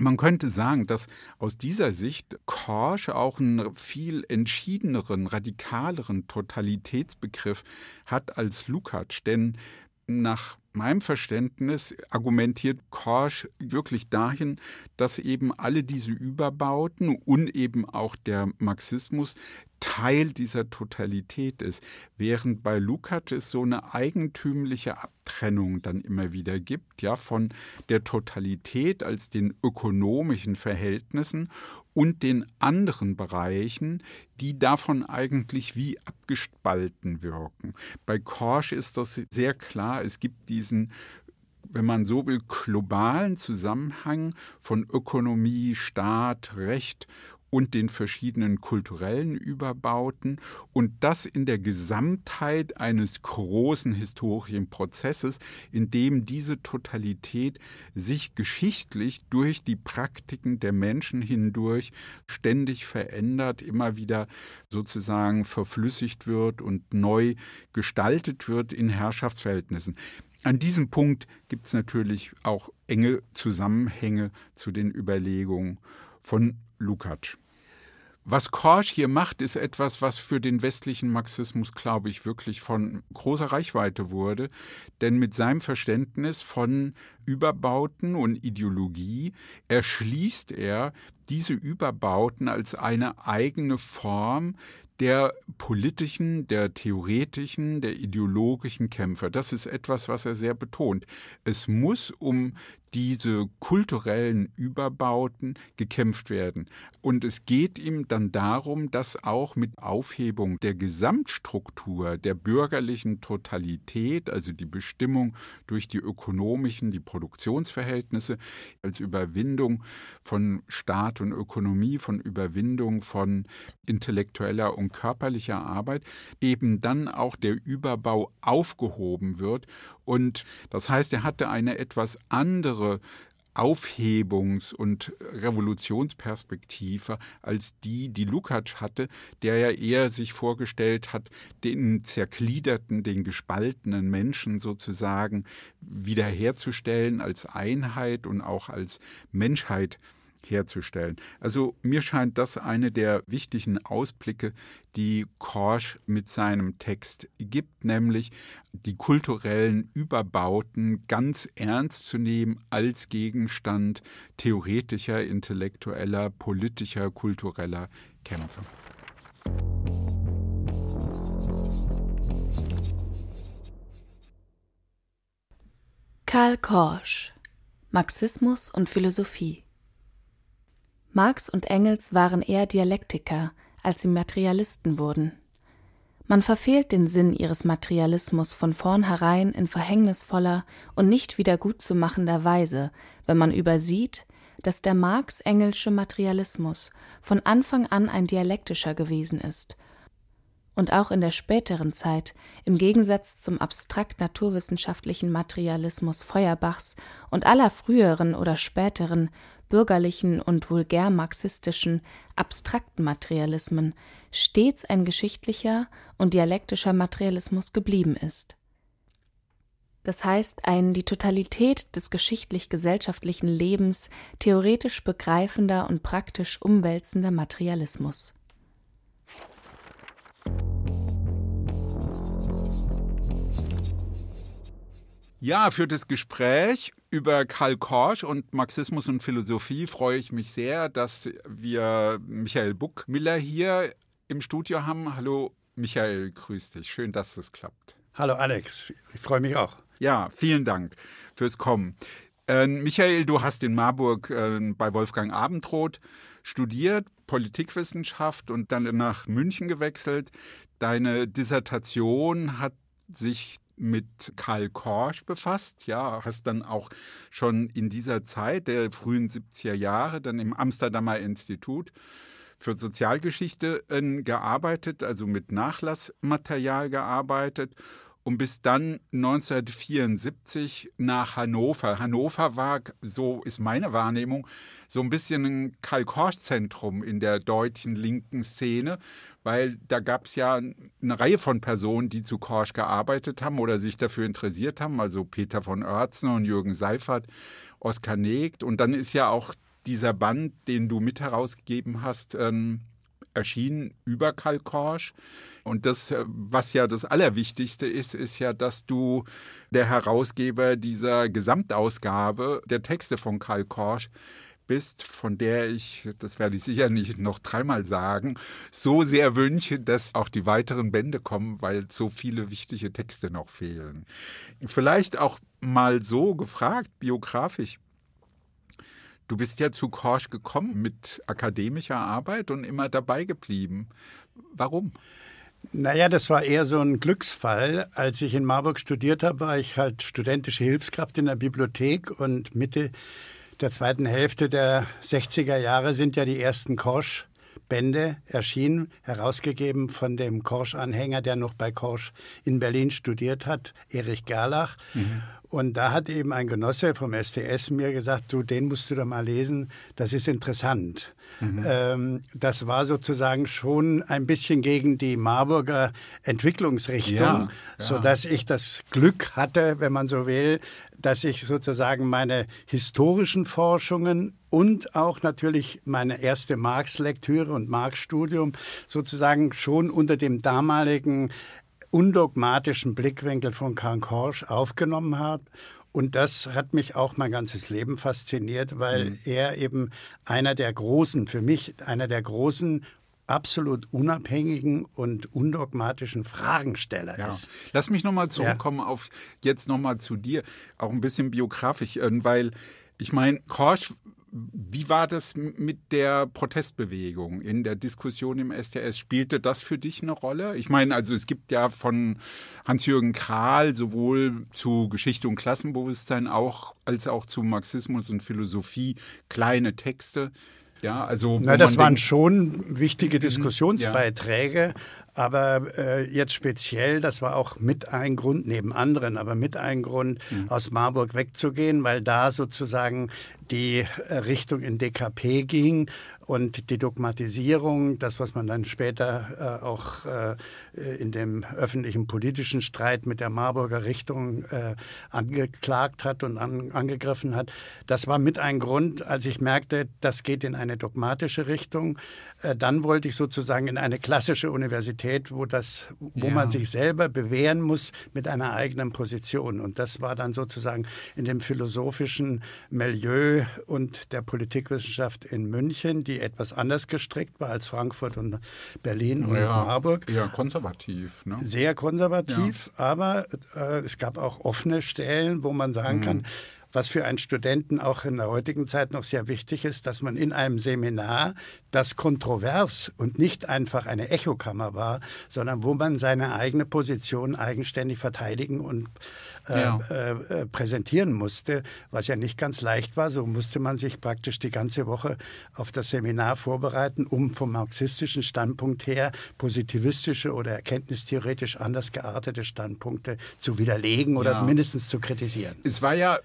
Man könnte sagen, dass aus dieser Sicht Korsch auch einen viel entschiedeneren, radikaleren Totalitätsbegriff hat als Lukács, denn nach meinem Verständnis argumentiert Korsch wirklich dahin, dass eben alle diese Überbauten und eben auch der Marxismus Teil dieser Totalität ist, während bei Lukács es so eine eigentümliche Abtrennung dann immer wieder gibt, ja, von der Totalität als den ökonomischen Verhältnissen und den anderen Bereichen, die davon eigentlich wie abgespalten wirken. Bei Korsch ist das sehr klar, es gibt diesen wenn man so will, globalen Zusammenhang von Ökonomie, Staat, Recht und den verschiedenen kulturellen Überbauten und das in der Gesamtheit eines großen historischen Prozesses, in dem diese Totalität sich geschichtlich durch die Praktiken der Menschen hindurch ständig verändert, immer wieder sozusagen verflüssigt wird und neu gestaltet wird in Herrschaftsverhältnissen. An diesem Punkt gibt es natürlich auch enge Zusammenhänge zu den Überlegungen von Lukács. Was Korsch hier macht, ist etwas, was für den westlichen Marxismus, glaube ich, wirklich von großer Reichweite wurde. Denn mit seinem Verständnis von Überbauten und Ideologie erschließt er diese Überbauten als eine eigene Form der politischen, der theoretischen, der ideologischen Kämpfer. Das ist etwas, was er sehr betont. Es muss um diese kulturellen Überbauten gekämpft werden. Und es geht ihm dann darum, dass auch mit Aufhebung der Gesamtstruktur der bürgerlichen Totalität, also die Bestimmung durch die ökonomischen, die Produktionsverhältnisse, als Überwindung von Staat und Ökonomie, von Überwindung von intellektueller und körperlicher Arbeit, eben dann auch der Überbau aufgehoben wird. Und das heißt, er hatte eine etwas andere andere Aufhebungs- und Revolutionsperspektive als die, die Lukács hatte, der ja eher sich vorgestellt hat, den zergliederten, den gespaltenen Menschen sozusagen wiederherzustellen als Einheit und auch als Menschheit herzustellen. Also mir scheint das eine der wichtigen Ausblicke, die Korsch mit seinem Text gibt, nämlich die kulturellen Überbauten ganz ernst zu nehmen als Gegenstand theoretischer, intellektueller, politischer, kultureller Kämpfe. Karl Korsch Marxismus und Philosophie Marx und Engels waren eher Dialektiker, als sie Materialisten wurden. Man verfehlt den Sinn ihres Materialismus von vornherein in verhängnisvoller und nicht wiedergutzumachender Weise, wenn man übersieht, dass der Marx-Engelsche Materialismus von Anfang an ein dialektischer gewesen ist und auch in der späteren Zeit im Gegensatz zum abstrakt naturwissenschaftlichen Materialismus Feuerbachs und aller früheren oder späteren bürgerlichen und vulgär marxistischen abstrakten Materialismen stets ein geschichtlicher und dialektischer Materialismus geblieben ist. Das heißt, ein die Totalität des geschichtlich-gesellschaftlichen Lebens theoretisch begreifender und praktisch umwälzender Materialismus. Ja, für das Gespräch über Karl Korsch und Marxismus und Philosophie freue ich mich sehr, dass wir Michael Buckmiller hier im Studio haben. Hallo Michael, grüß dich. Schön, dass es klappt. Hallo Alex, ich freue mich auch. Ja, vielen Dank fürs Kommen. Äh, Michael, du hast in Marburg äh, bei Wolfgang Abendroth studiert, Politikwissenschaft und dann nach München gewechselt. Deine Dissertation hat sich mit Karl Korsch befasst, ja, hast dann auch schon in dieser Zeit der frühen 70er Jahre dann im Amsterdamer Institut für Sozialgeschichte äh, gearbeitet, also mit Nachlassmaterial gearbeitet und bis dann 1974 nach Hannover. Hannover war, so ist meine Wahrnehmung, so ein bisschen ein Karl-Korsch-Zentrum in der deutschen linken Szene, weil da gab es ja eine Reihe von Personen, die zu Korsch gearbeitet haben oder sich dafür interessiert haben, also Peter von Oertzen und Jürgen Seifert, Oskar Negt. Und dann ist ja auch dieser Band, den du mit herausgegeben hast, ähm, erschienen über Karl Korsch. Und das, äh, was ja das Allerwichtigste ist, ist ja, dass du der Herausgeber dieser Gesamtausgabe der Texte von Karl Korsch bist, von der ich, das werde ich sicher nicht noch dreimal sagen, so sehr wünsche, dass auch die weiteren Bände kommen, weil so viele wichtige Texte noch fehlen. Vielleicht auch mal so gefragt, biografisch. Du bist ja zu Korsch gekommen mit akademischer Arbeit und immer dabei geblieben. Warum? Naja, das war eher so ein Glücksfall. Als ich in Marburg studiert habe, war ich halt studentische Hilfskraft in der Bibliothek und Mitte der zweiten Hälfte der 60er Jahre sind ja die ersten Korsch Bände erschienen, herausgegeben von dem Korsch-Anhänger, der noch bei Korsch in Berlin studiert hat, Erich Gerlach. Mhm. Und da hat eben ein Genosse vom STS mir gesagt, du, den musst du da mal lesen, das ist interessant. Mhm. Ähm, das war sozusagen schon ein bisschen gegen die Marburger Entwicklungsrichtung, ja, ja. so dass ich das Glück hatte, wenn man so will, dass ich sozusagen meine historischen Forschungen und auch natürlich meine erste Marx-Lektüre und Marx-Studium sozusagen schon unter dem damaligen undogmatischen Blickwinkel von Karl Korsch aufgenommen habe. Und das hat mich auch mein ganzes Leben fasziniert, weil mhm. er eben einer der großen, für mich einer der großen absolut unabhängigen und undogmatischen Fragensteller ja. ist. Lass mich nochmal zurückkommen ja. auf jetzt nochmal zu dir, auch ein bisschen biografisch, äh, weil ich meine, Korsch wie war das mit der Protestbewegung in der Diskussion im STS? Spielte das für dich eine Rolle? Ich meine, also es gibt ja von Hans-Jürgen Krahl sowohl zu Geschichte und Klassenbewusstsein auch, als auch zu Marxismus und Philosophie kleine Texte. Ja, also. Na, das waren schon wichtige mhm, Diskussionsbeiträge, ja. aber äh, jetzt speziell, das war auch mit ein Grund, neben anderen, aber mit ein Grund, mhm. aus Marburg wegzugehen, weil da sozusagen die Richtung in DKP ging und die Dogmatisierung, das, was man dann später äh, auch äh, in dem öffentlichen politischen Streit mit der Marburger Richtung äh, angeklagt hat und an, angegriffen hat, das war mit ein Grund, als ich merkte, das geht in eine dogmatische Richtung. Äh, dann wollte ich sozusagen in eine klassische Universität, wo das, wo ja. man sich selber bewähren muss mit einer eigenen Position. Und das war dann sozusagen in dem philosophischen Milieu und der Politikwissenschaft in München, die etwas anders gestrickt war als Frankfurt und Berlin und ja, Marburg. Ja, konservativ. Ne? Sehr konservativ, ja. aber äh, es gab auch offene Stellen, wo man sagen mhm. kann, was für einen Studenten auch in der heutigen Zeit noch sehr wichtig ist, dass man in einem Seminar, das kontrovers und nicht einfach eine Echokammer war, sondern wo man seine eigene Position eigenständig verteidigen und ja. äh, äh, präsentieren musste, was ja nicht ganz leicht war. So musste man sich praktisch die ganze Woche auf das Seminar vorbereiten, um vom marxistischen Standpunkt her positivistische oder erkenntnistheoretisch anders geartete Standpunkte zu widerlegen oder ja. mindestens zu kritisieren. Es war ja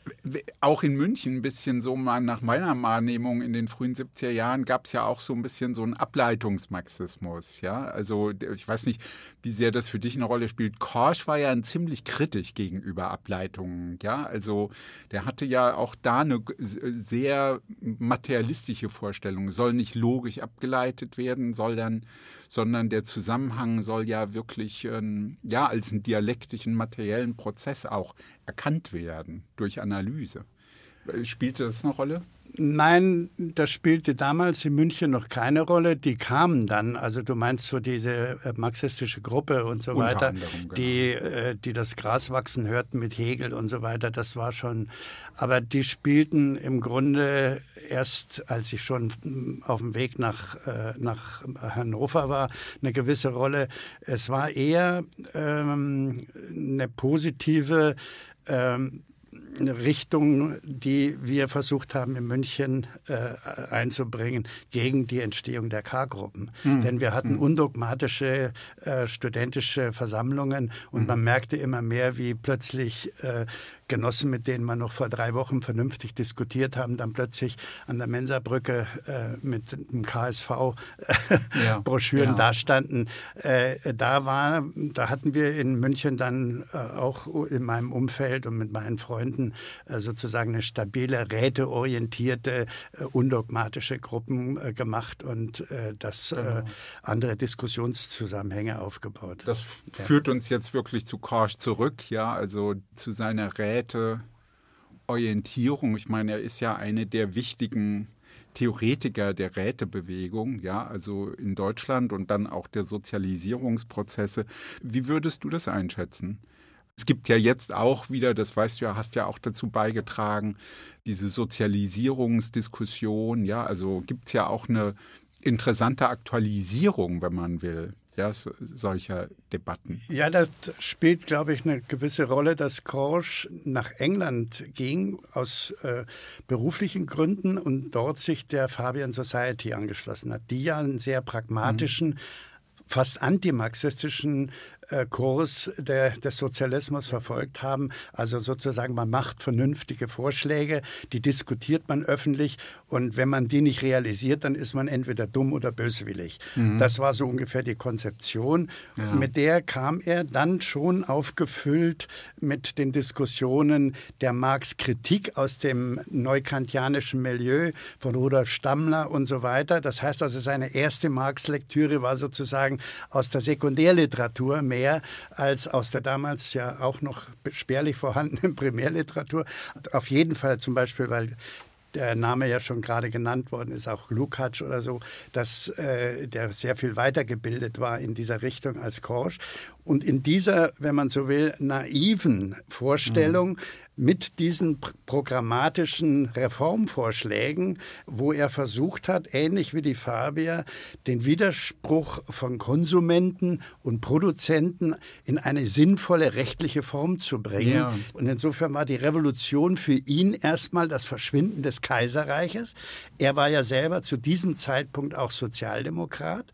auch in München ein bisschen so, nach meiner Wahrnehmung in den frühen 70er Jahren gab es ja auch so ein bisschen so einen Ableitungsmarxismus. Ja, also ich weiß nicht, wie sehr das für dich eine Rolle spielt. Korsch war ja ziemlich kritisch gegenüber Ableitungen. Ja, also der hatte ja auch da eine sehr materialistische Vorstellung. Soll nicht logisch abgeleitet werden, soll dann, sondern der Zusammenhang soll ja wirklich ähm, ja als einen dialektischen materiellen Prozess auch erkannt werden durch Analyse. Spielte das eine Rolle? Nein, das spielte damals in München noch keine Rolle. Die kamen dann, also du meinst so diese äh, marxistische Gruppe und so Unter weiter, anderem, genau. die, äh, die das Gras wachsen hörten mit Hegel und so weiter, das war schon, aber die spielten im Grunde erst, als ich schon mm, auf dem Weg nach, äh, nach Hannover war, eine gewisse Rolle. Es war eher ähm, eine positive ähm, Richtung, die wir versucht haben in München äh, einzubringen gegen die Entstehung der K-Gruppen. Mhm. Denn wir hatten hm. undogmatische äh, studentische Versammlungen und mhm. man merkte immer mehr, wie plötzlich äh, Genossen, mit denen wir noch vor drei Wochen vernünftig diskutiert haben, dann plötzlich an der Mensabrücke äh, mit dem KSV äh, ja, [LAUGHS] Broschüren ja. dastanden. Äh, da war, da hatten wir in München dann äh, auch in meinem Umfeld und mit meinen Freunden äh, sozusagen eine stabile, räteorientierte, äh, undogmatische Gruppen gemacht und das genau. andere Diskussionszusammenhänge aufgebaut. Das führt uns jetzt wirklich zu Korsch zurück, ja, also zu seiner Rät Räteorientierung. Ich meine, er ist ja eine der wichtigen Theoretiker der Rätebewegung, ja, also in Deutschland und dann auch der Sozialisierungsprozesse. Wie würdest du das einschätzen? Es gibt ja jetzt auch wieder, das weißt du ja, hast ja auch dazu beigetragen, diese Sozialisierungsdiskussion, ja, also gibt es ja auch eine interessante Aktualisierung, wenn man will ja, solcher Debatten. Ja, das spielt, glaube ich, eine gewisse Rolle, dass Korsch nach England ging aus äh, beruflichen Gründen und dort sich der Fabian Society angeschlossen hat, die ja einen sehr pragmatischen, mhm. fast antimarxistischen Kurs der, des Sozialismus verfolgt haben. Also sozusagen, man macht vernünftige Vorschläge, die diskutiert man öffentlich und wenn man die nicht realisiert, dann ist man entweder dumm oder böswillig. Mhm. Das war so ungefähr die Konzeption. Ja. Mit der kam er dann schon aufgefüllt mit den Diskussionen der Marx-Kritik aus dem neukantianischen Milieu von Rudolf Stammler und so weiter. Das heißt also, seine erste Marx-Lektüre war sozusagen aus der Sekundärliteratur mehr als aus der damals ja auch noch spärlich vorhandenen [LAUGHS] Primärliteratur. Auf jeden Fall zum Beispiel, weil der Name ja schon gerade genannt worden ist, auch Lukács oder so, dass äh, der sehr viel weitergebildet war in dieser Richtung als Korsch. Und in dieser, wenn man so will, naiven Vorstellung mhm mit diesen programmatischen Reformvorschlägen, wo er versucht hat, ähnlich wie die Fabier, den Widerspruch von Konsumenten und Produzenten in eine sinnvolle rechtliche Form zu bringen. Ja. Und insofern war die Revolution für ihn erstmal das Verschwinden des Kaiserreiches. Er war ja selber zu diesem Zeitpunkt auch Sozialdemokrat.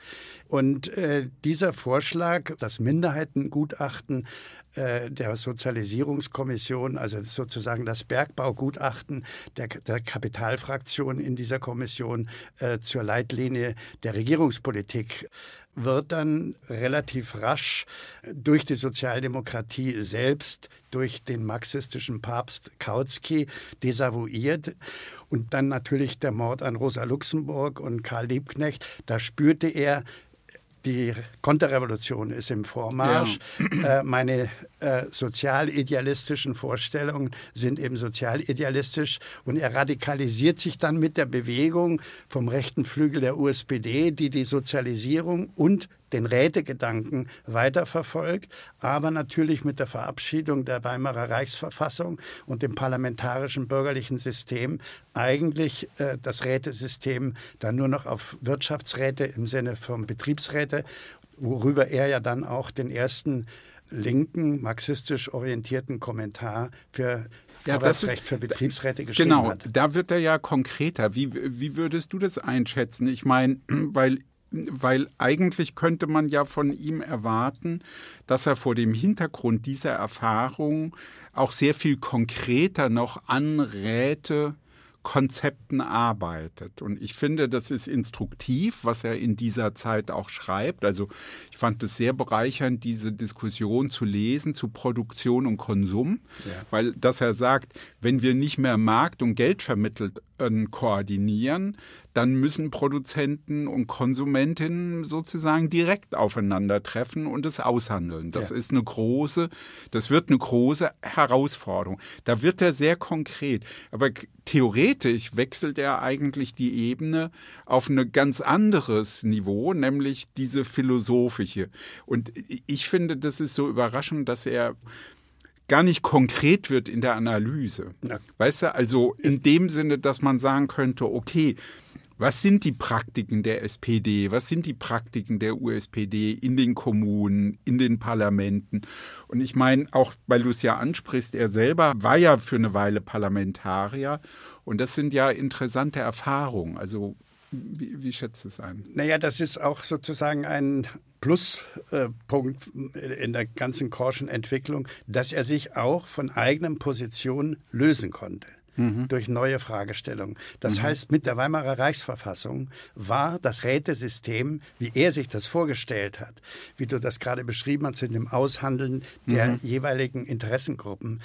Und äh, dieser Vorschlag, das Minderheitengutachten äh, der Sozialisierungskommission, also sozusagen das Bergbaugutachten der, der Kapitalfraktion in dieser Kommission äh, zur Leitlinie der Regierungspolitik wird dann relativ rasch durch die Sozialdemokratie selbst, durch den marxistischen Papst Kautsky desavouiert. Und dann natürlich der Mord an Rosa Luxemburg und Karl Liebknecht. Da spürte er, die Konterrevolution ist im Vormarsch. Ja. Äh, meine äh, sozialidealistischen Vorstellungen sind eben sozialidealistisch. Und er radikalisiert sich dann mit der Bewegung vom rechten Flügel der USPD, die die Sozialisierung und den Rätegedanken weiterverfolgt, aber natürlich mit der Verabschiedung der Weimarer Reichsverfassung und dem parlamentarischen bürgerlichen System eigentlich äh, das Rätesystem dann nur noch auf Wirtschaftsräte im Sinne von Betriebsräte, worüber er ja dann auch den ersten linken, marxistisch orientierten Kommentar für ja, Arbeitsrecht ist, für Betriebsräte geschrieben genau, hat. Genau, da wird er ja konkreter. Wie, wie würdest du das einschätzen? Ich meine, [CLEARS THROAT] weil weil eigentlich könnte man ja von ihm erwarten, dass er vor dem Hintergrund dieser Erfahrung auch sehr viel konkreter noch anräte, Konzepten arbeitet. Und ich finde, das ist instruktiv, was er in dieser Zeit auch schreibt. Also ich fand es sehr bereichernd, diese Diskussion zu lesen zu Produktion und Konsum, ja. weil dass er sagt, wenn wir nicht mehr Markt und Geld vermittelt koordinieren, dann müssen Produzenten und Konsumentinnen sozusagen direkt aufeinandertreffen und es aushandeln. Das ja. ist eine große, das wird eine große Herausforderung. Da wird er sehr konkret. Aber theoretisch wechselt er eigentlich die Ebene auf ein ganz anderes Niveau, nämlich diese philosophische. Und ich finde, das ist so überraschend, dass er gar nicht konkret wird in der Analyse. Ja. Weißt du, also in dem Sinne, dass man sagen könnte, okay, was sind die Praktiken der SPD, was sind die Praktiken der USPD in den Kommunen, in den Parlamenten. Und ich meine, auch weil du es ja ansprichst, er selber war ja für eine Weile Parlamentarier und das sind ja interessante Erfahrungen. Also wie, wie schätzt du es ein? Naja, das ist auch sozusagen ein Pluspunkt in der ganzen Korschen Entwicklung, dass er sich auch von eigenen Positionen lösen konnte mhm. durch neue Fragestellungen. Das mhm. heißt, mit der Weimarer Reichsverfassung war das Rätesystem, wie er sich das vorgestellt hat, wie du das gerade beschrieben hast, in dem Aushandeln der mhm. jeweiligen Interessengruppen,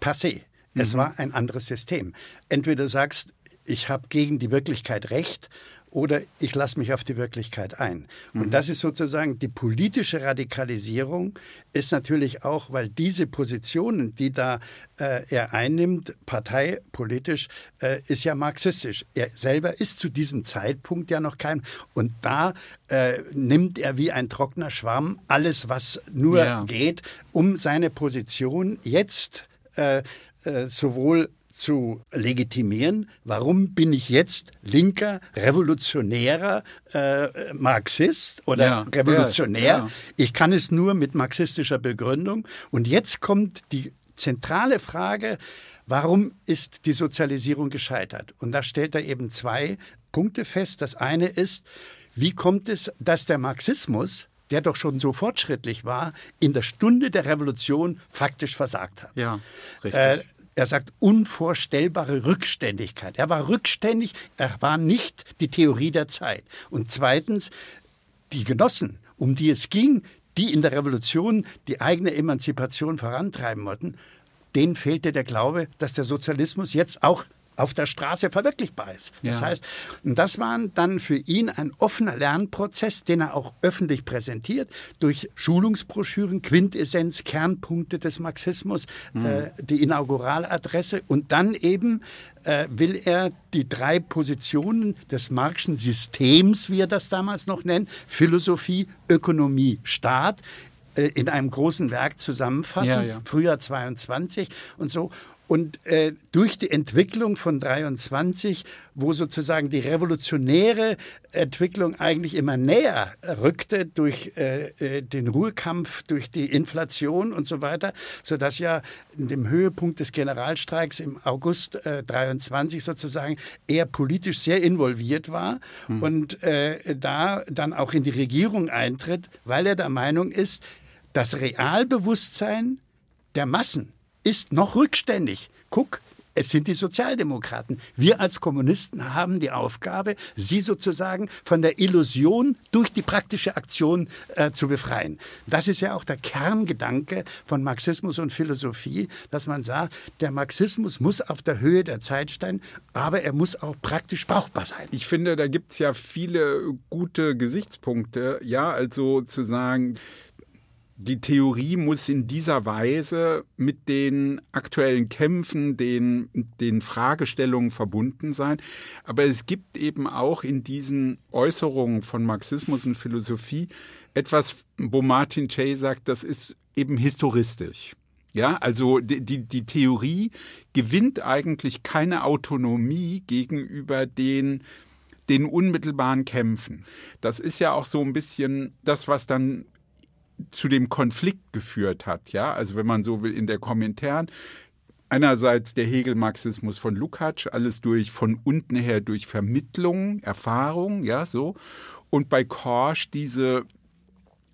passé. Es mhm. war ein anderes System. Entweder du sagst, ich habe gegen die Wirklichkeit recht oder ich lasse mich auf die Wirklichkeit ein. Und mhm. das ist sozusagen die politische Radikalisierung, ist natürlich auch, weil diese Positionen, die da äh, er einnimmt, parteipolitisch, äh, ist ja marxistisch. Er selber ist zu diesem Zeitpunkt ja noch kein. Und da äh, nimmt er wie ein trockener Schwamm alles, was nur ja. geht, um seine Position jetzt äh, äh, sowohl zu legitimieren. Warum bin ich jetzt linker, revolutionärer äh, Marxist oder ja, Revolutionär? Ja. Ich kann es nur mit marxistischer Begründung. Und jetzt kommt die zentrale Frage, warum ist die Sozialisierung gescheitert? Und da stellt er eben zwei Punkte fest. Das eine ist, wie kommt es, dass der Marxismus der doch schon so fortschrittlich war, in der Stunde der Revolution faktisch versagt hat. Ja, richtig. Äh, er sagt unvorstellbare Rückständigkeit. Er war rückständig, er war nicht die Theorie der Zeit. Und zweitens, die Genossen, um die es ging, die in der Revolution die eigene Emanzipation vorantreiben wollten, denen fehlte der Glaube, dass der Sozialismus jetzt auch auf der Straße verwirklichbar ist. Das ja. heißt, das war dann für ihn ein offener Lernprozess, den er auch öffentlich präsentiert, durch Schulungsbroschüren, Quintessenz, Kernpunkte des Marxismus, mhm. äh, die Inauguраladresse und dann eben äh, will er die drei Positionen des Marxischen Systems, wie er das damals noch nennt, Philosophie, Ökonomie, Staat, äh, in einem großen Werk zusammenfassen, ja, ja. Frühjahr 22 und so. Und äh, durch die Entwicklung von 23, wo sozusagen die revolutionäre Entwicklung eigentlich immer näher rückte durch äh, äh, den Ruhekampf, durch die Inflation und so weiter, so dass ja in dem Höhepunkt des Generalstreiks im August äh, 23 sozusagen er politisch sehr involviert war mhm. und äh, da dann auch in die Regierung eintritt, weil er der Meinung ist, das Realbewusstsein der Massen ist noch rückständig. Guck, es sind die Sozialdemokraten. Wir als Kommunisten haben die Aufgabe, sie sozusagen von der Illusion durch die praktische Aktion äh, zu befreien. Das ist ja auch der Kerngedanke von Marxismus und Philosophie, dass man sagt, der Marxismus muss auf der Höhe der Zeit stehen, aber er muss auch praktisch brauchbar sein. Ich finde, da gibt es ja viele gute Gesichtspunkte. Ja, also zu sagen, die Theorie muss in dieser Weise mit den aktuellen Kämpfen, den, den Fragestellungen verbunden sein. Aber es gibt eben auch in diesen Äußerungen von Marxismus und Philosophie etwas, wo Martin Jay sagt, das ist eben historistisch. Ja, also die, die, die Theorie gewinnt eigentlich keine Autonomie gegenüber den den unmittelbaren Kämpfen. Das ist ja auch so ein bisschen das, was dann zu dem Konflikt geführt hat. Ja, also wenn man so will, in der Kommentaren. Einerseits der Hegel-Marxismus von Lukács, alles durch von unten her durch Vermittlung, Erfahrung, ja, so. Und bei Korsch diese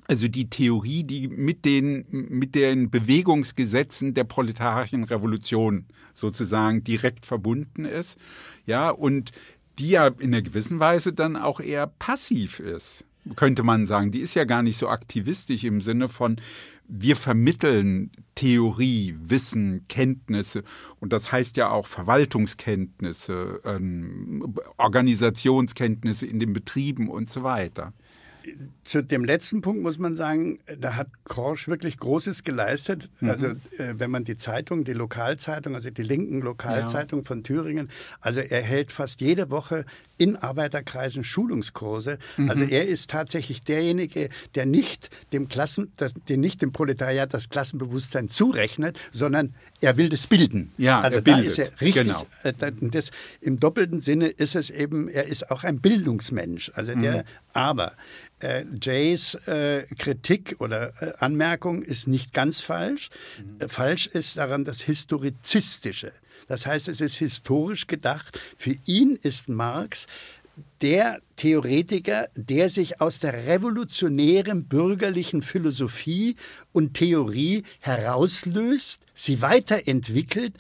also die Theorie, die mit den, mit den Bewegungsgesetzen der proletarischen Revolution sozusagen direkt verbunden ist, ja, und die ja in einer gewissen Weise dann auch eher passiv ist könnte man sagen. Die ist ja gar nicht so aktivistisch im Sinne von, wir vermitteln Theorie, Wissen, Kenntnisse und das heißt ja auch Verwaltungskenntnisse, ähm, Organisationskenntnisse in den Betrieben und so weiter. Zu dem letzten Punkt muss man sagen, da hat Korsch wirklich Großes geleistet. Mhm. Also äh, wenn man die Zeitung, die Lokalzeitung, also die linken Lokalzeitung ja. von Thüringen, also er hält fast jede Woche in Arbeiterkreisen Schulungskurse. Mhm. Also er ist tatsächlich derjenige, der nicht dem Klassen, das, der nicht dem Proletariat das Klassenbewusstsein zurechnet, sondern er will das bilden. Ja, also er da ist er richtig. Genau. Äh, das, Im doppelten Sinne ist es eben, er ist auch ein Bildungsmensch. Also der, mhm. aber äh, Jays äh, Kritik oder äh, Anmerkung ist nicht ganz falsch. Mhm. falsch ist daran das Historizistische. Das heißt, es ist historisch gedacht. Für ihn ist Marx der Theoretiker, der sich aus der revolutionären bürgerlichen Philosophie und Theorie herauslöst, sie weiterentwickelt,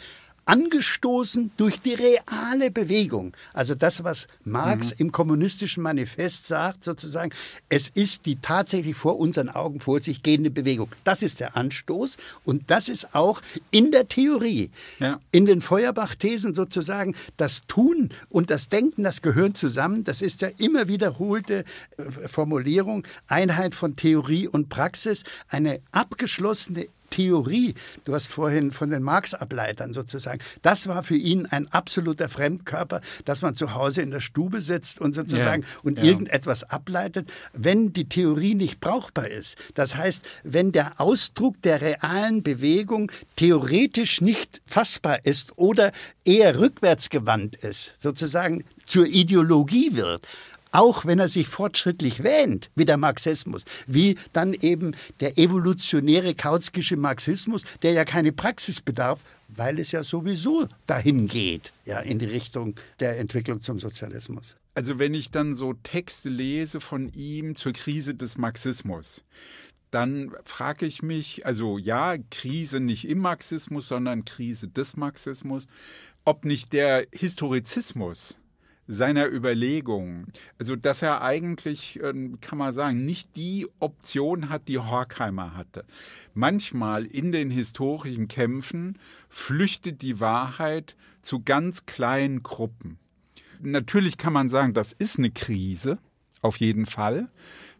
angestoßen durch die reale Bewegung. Also das, was Marx mhm. im kommunistischen Manifest sagt, sozusagen, es ist die tatsächlich vor unseren Augen vor sich gehende Bewegung. Das ist der Anstoß und das ist auch in der Theorie, ja. in den Feuerbach-Thesen sozusagen, das Tun und das Denken, das gehören zusammen. Das ist der immer wiederholte äh, Formulierung, Einheit von Theorie und Praxis, eine abgeschlossene Theorie, du hast vorhin von den Marx-Ableitern sozusagen, das war für ihn ein absoluter Fremdkörper, dass man zu Hause in der Stube sitzt und sozusagen ja, und ja. irgendetwas ableitet, wenn die Theorie nicht brauchbar ist. Das heißt, wenn der Ausdruck der realen Bewegung theoretisch nicht fassbar ist oder eher rückwärtsgewandt ist, sozusagen zur Ideologie wird, auch wenn er sich fortschrittlich wähnt, wie der Marxismus, wie dann eben der evolutionäre kautskische Marxismus, der ja keine Praxis bedarf, weil es ja sowieso dahin geht, ja, in die Richtung der Entwicklung zum Sozialismus. Also wenn ich dann so Texte lese von ihm zur Krise des Marxismus, dann frage ich mich, also ja, Krise nicht im Marxismus, sondern Krise des Marxismus, ob nicht der Historizismus seiner Überlegungen. Also, dass er eigentlich, ähm, kann man sagen, nicht die Option hat, die Horkheimer hatte. Manchmal in den historischen Kämpfen flüchtet die Wahrheit zu ganz kleinen Gruppen. Natürlich kann man sagen, das ist eine Krise, auf jeden Fall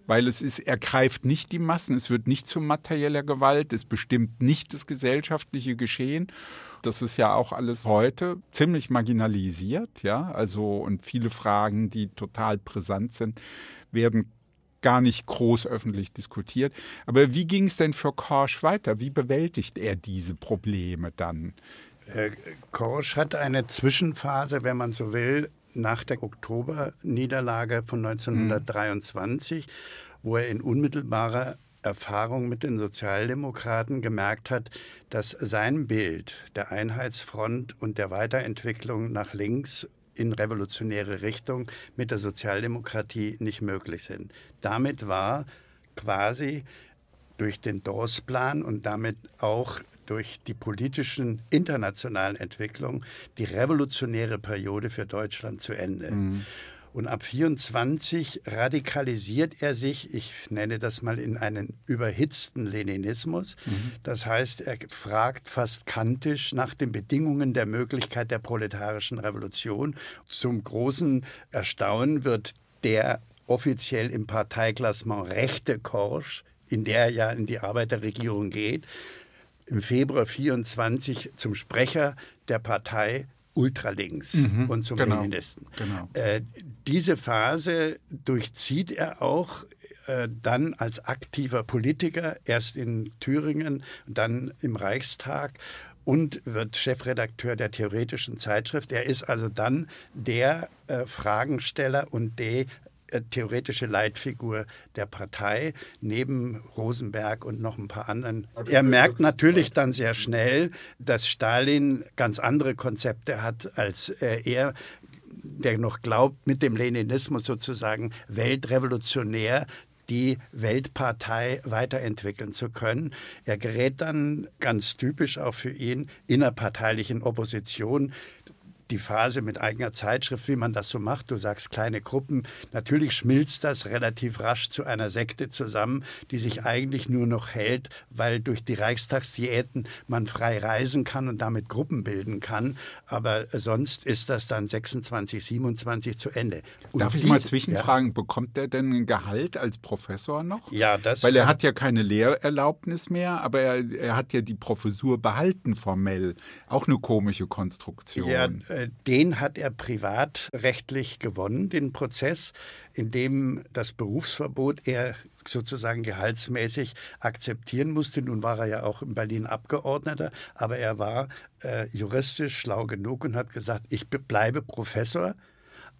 weil es ist, er nicht die Massen, es wird nicht zu materieller Gewalt, es bestimmt nicht das gesellschaftliche Geschehen. Das ist ja auch alles heute ziemlich marginalisiert, ja, also und viele Fragen, die total brisant sind, werden gar nicht groß öffentlich diskutiert. Aber wie ging es denn für Korsch weiter? Wie bewältigt er diese Probleme dann? Äh, Korsch hat eine Zwischenphase, wenn man so will, nach der Oktoberniederlage von 1923, mhm. wo er in unmittelbarer Erfahrung mit den Sozialdemokraten gemerkt hat, dass sein Bild der Einheitsfront und der Weiterentwicklung nach links in revolutionäre Richtung mit der Sozialdemokratie nicht möglich sind. Damit war quasi durch den Dawes-Plan und damit auch durch die politischen internationalen Entwicklungen die revolutionäre Periode für Deutschland zu Ende. Mhm. Und ab 24 radikalisiert er sich, ich nenne das mal in einen überhitzten Leninismus. Mhm. Das heißt, er fragt fast kantisch nach den Bedingungen der Möglichkeit der proletarischen Revolution. Zum großen Erstaunen wird der offiziell im Parteiklassement rechte Korsch, in der er ja in die Arbeiterregierung geht, im Februar 24 zum Sprecher der Partei ultralinks mhm, und zum genau, Leninisten. Genau. Äh, diese Phase durchzieht er auch äh, dann als aktiver Politiker, erst in Thüringen, dann im Reichstag und wird Chefredakteur der theoretischen Zeitschrift. Er ist also dann der äh, Fragensteller und der theoretische Leitfigur der Partei, neben Rosenberg und noch ein paar anderen. Er merkt natürlich dann sehr schnell, dass Stalin ganz andere Konzepte hat als äh, er der noch glaubt, mit dem Leninismus sozusagen weltrevolutionär die Weltpartei weiterentwickeln zu können. Er gerät dann ganz typisch auch für ihn innerparteilichen Opposition die Phase mit eigener Zeitschrift, wie man das so macht. Du sagst kleine Gruppen. Natürlich schmilzt das relativ rasch zu einer Sekte zusammen, die sich eigentlich nur noch hält, weil durch die Reichstagsdiäten man frei reisen kann und damit Gruppen bilden kann. Aber sonst ist das dann 26, 27 zu Ende. Und Darf ich mal zwischenfragen, ja? bekommt er denn ein Gehalt als Professor noch? Ja, das. Weil er hat ja keine Lehrerlaubnis mehr, aber er, er hat ja die Professur behalten formell. Auch eine komische Konstruktion. Ja, äh, den hat er privatrechtlich gewonnen, den Prozess, in dem das Berufsverbot er sozusagen gehaltsmäßig akzeptieren musste. Nun war er ja auch in Berlin Abgeordneter, aber er war äh, juristisch schlau genug und hat gesagt, ich bleibe Professor,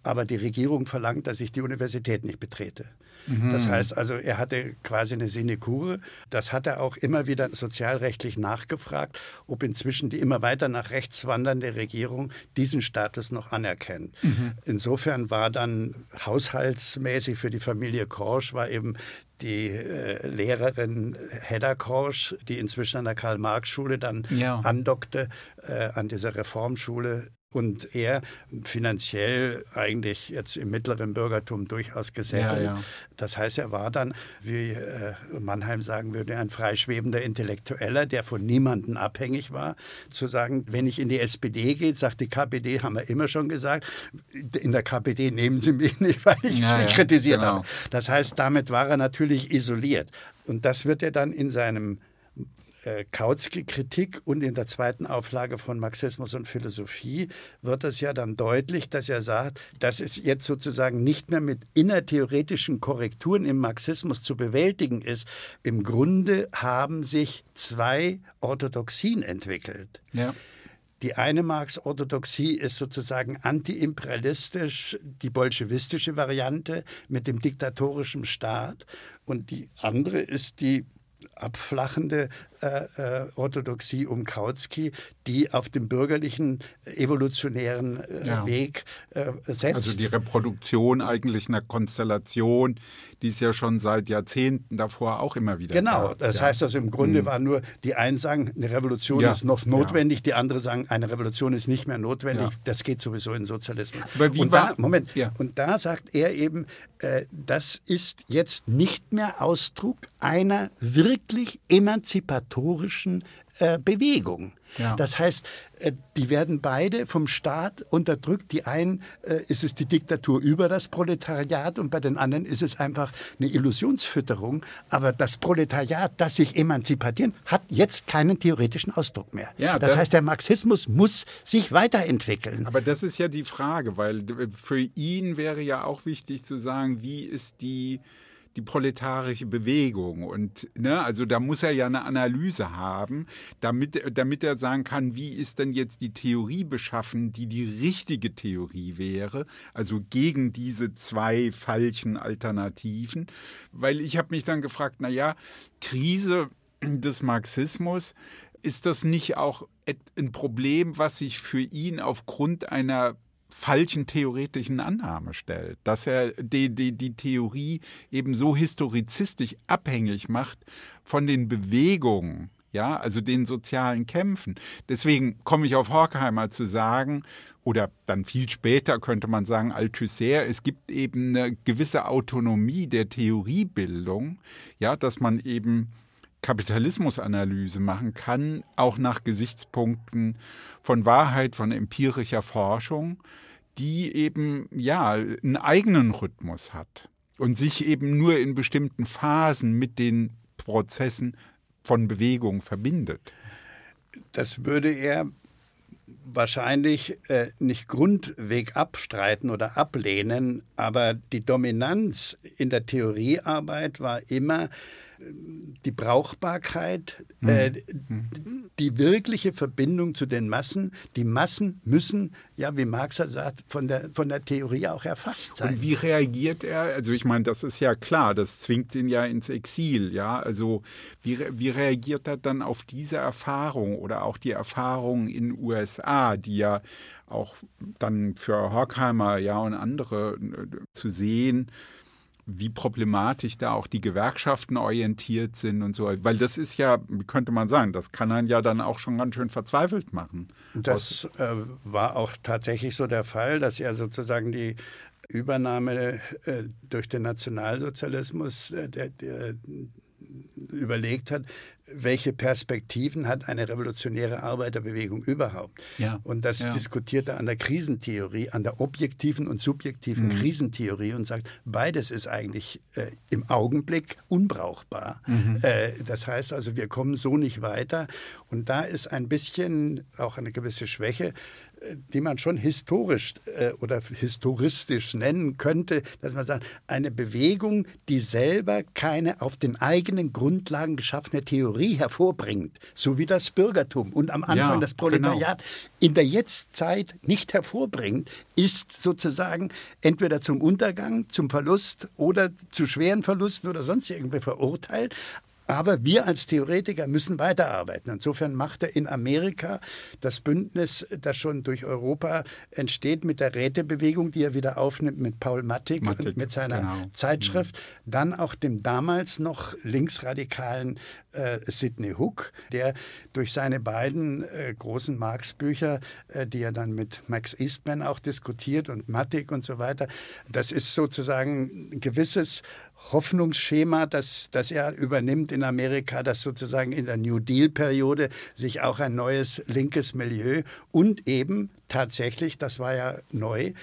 aber die Regierung verlangt, dass ich die Universität nicht betrete. Mhm. Das heißt also, er hatte quasi eine Sinekure. Das hat er auch immer wieder sozialrechtlich nachgefragt, ob inzwischen die immer weiter nach rechts wandernde Regierung diesen Status noch anerkennt. Mhm. Insofern war dann haushaltsmäßig für die Familie Korsch war eben die äh, Lehrerin Hedda Korsch, die inzwischen an der Karl-Marx-Schule dann ja. andockte, äh, an dieser Reformschule und er finanziell eigentlich jetzt im mittleren Bürgertum durchaus gesättelt. Ja, ja. Das heißt, er war dann, wie äh, Mannheim sagen würde, ein freischwebender Intellektueller, der von niemandem abhängig war. Zu sagen, wenn ich in die SPD gehe, sagt die KPD, haben wir immer schon gesagt, in der KPD nehmen Sie mich nicht, weil ich ja, sie kritisiert genau. habe. Das heißt, damit war er natürlich isoliert. Und das wird er dann in seinem äh, Kautsky-Kritik und in der zweiten Auflage von Marxismus und Philosophie wird es ja dann deutlich, dass er sagt, dass es jetzt sozusagen nicht mehr mit innertheoretischen Korrekturen im Marxismus zu bewältigen ist. Im Grunde haben sich zwei Orthodoxien entwickelt. Ja. Die eine Marx-Orthodoxie ist sozusagen antiimperialistisch, die bolschewistische Variante mit dem diktatorischen Staat. Und die andere ist die abflachende Orthodoxie um Kautsky, die auf dem bürgerlichen evolutionären äh, ja. Weg äh, setzt. Also die Reproduktion eigentlich einer Konstellation, die es ja schon seit Jahrzehnten davor auch immer wieder Genau, gab. das ja. heißt also im Grunde mhm. war nur, die einen sagen, eine Revolution ja. ist noch notwendig, die anderen sagen, eine Revolution ist nicht mehr notwendig, das geht sowieso in Sozialismus. Und war, da, Moment, und da sagt er eben, äh, das ist jetzt nicht mehr Ausdruck einer wirklich emanzipatorischen äh, Bewegung. Ja. Das heißt, äh, die werden beide vom Staat unterdrückt. Die einen äh, ist es die Diktatur über das Proletariat und bei den anderen ist es einfach eine Illusionsfütterung. Aber das Proletariat, das sich emanzipiert, hat jetzt keinen theoretischen Ausdruck mehr. Ja, das, das heißt, der Marxismus muss sich weiterentwickeln. Aber das ist ja die Frage, weil für ihn wäre ja auch wichtig zu sagen, wie ist die die proletarische Bewegung. Und ne, also da muss er ja eine Analyse haben, damit, damit er sagen kann, wie ist denn jetzt die Theorie beschaffen, die die richtige Theorie wäre, also gegen diese zwei falschen Alternativen. Weil ich habe mich dann gefragt, na ja, Krise des Marxismus, ist das nicht auch ein Problem, was sich für ihn aufgrund einer falschen theoretischen Annahme stellt, dass er die, die, die Theorie eben so historizistisch abhängig macht von den Bewegungen, ja, also den sozialen Kämpfen. Deswegen komme ich auf Horkheimer zu sagen, oder dann viel später könnte man sagen, Althusser, es gibt eben eine gewisse Autonomie der Theoriebildung, ja, dass man eben Kapitalismusanalyse machen kann, auch nach Gesichtspunkten von Wahrheit, von empirischer Forschung die eben ja einen eigenen Rhythmus hat und sich eben nur in bestimmten Phasen mit den Prozessen von Bewegung verbindet. Das würde er wahrscheinlich äh, nicht grundweg abstreiten oder ablehnen, aber die Dominanz in der Theoriearbeit war immer die Brauchbarkeit, mhm. äh, die wirkliche Verbindung zu den Massen. Die Massen müssen, ja, wie Marx sagt, von der, von der Theorie auch erfasst sein. Und wie reagiert er? Also ich meine, das ist ja klar, das zwingt ihn ja ins Exil, ja. Also wie, wie reagiert er dann auf diese Erfahrung oder auch die Erfahrung in USA, die ja auch dann für Horkheimer, ja, und andere äh, zu sehen, wie problematisch da auch die Gewerkschaften orientiert sind und so. Weil das ist ja, könnte man sagen, das kann einen ja dann auch schon ganz schön verzweifelt machen. Das äh, war auch tatsächlich so der Fall, dass er sozusagen die Übernahme äh, durch den Nationalsozialismus äh, der, der überlegt hat, welche Perspektiven hat eine revolutionäre Arbeiterbewegung überhaupt? Ja, und das ja. diskutiert er an der Krisentheorie, an der objektiven und subjektiven mhm. Krisentheorie und sagt, beides ist eigentlich äh, im Augenblick unbrauchbar. Mhm. Äh, das heißt also, wir kommen so nicht weiter. Und da ist ein bisschen auch eine gewisse Schwäche die man schon historisch äh, oder historistisch nennen könnte, dass man sagt, eine Bewegung, die selber keine auf den eigenen Grundlagen geschaffene Theorie hervorbringt, so wie das Bürgertum und am Anfang ja, das Proletariat genau. in der Jetztzeit nicht hervorbringt, ist sozusagen entweder zum Untergang, zum Verlust oder zu schweren Verlusten oder sonst irgendwie verurteilt. Aber wir als Theoretiker müssen weiterarbeiten. Insofern macht er in Amerika das Bündnis, das schon durch Europa entsteht, mit der Rätebewegung, die er wieder aufnimmt mit Paul Mattig, Mattig und mit seiner genau. Zeitschrift, dann auch dem damals noch linksradikalen äh, Sidney Hook, der durch seine beiden äh, großen Marx-Bücher, äh, die er dann mit Max Eastman auch diskutiert und Mattig und so weiter, das ist sozusagen ein gewisses Hoffnungsschema, das, das er übernimmt in Amerika, dass sozusagen in der New Deal-Periode sich auch ein neues linkes Milieu und eben tatsächlich, das war ja neu,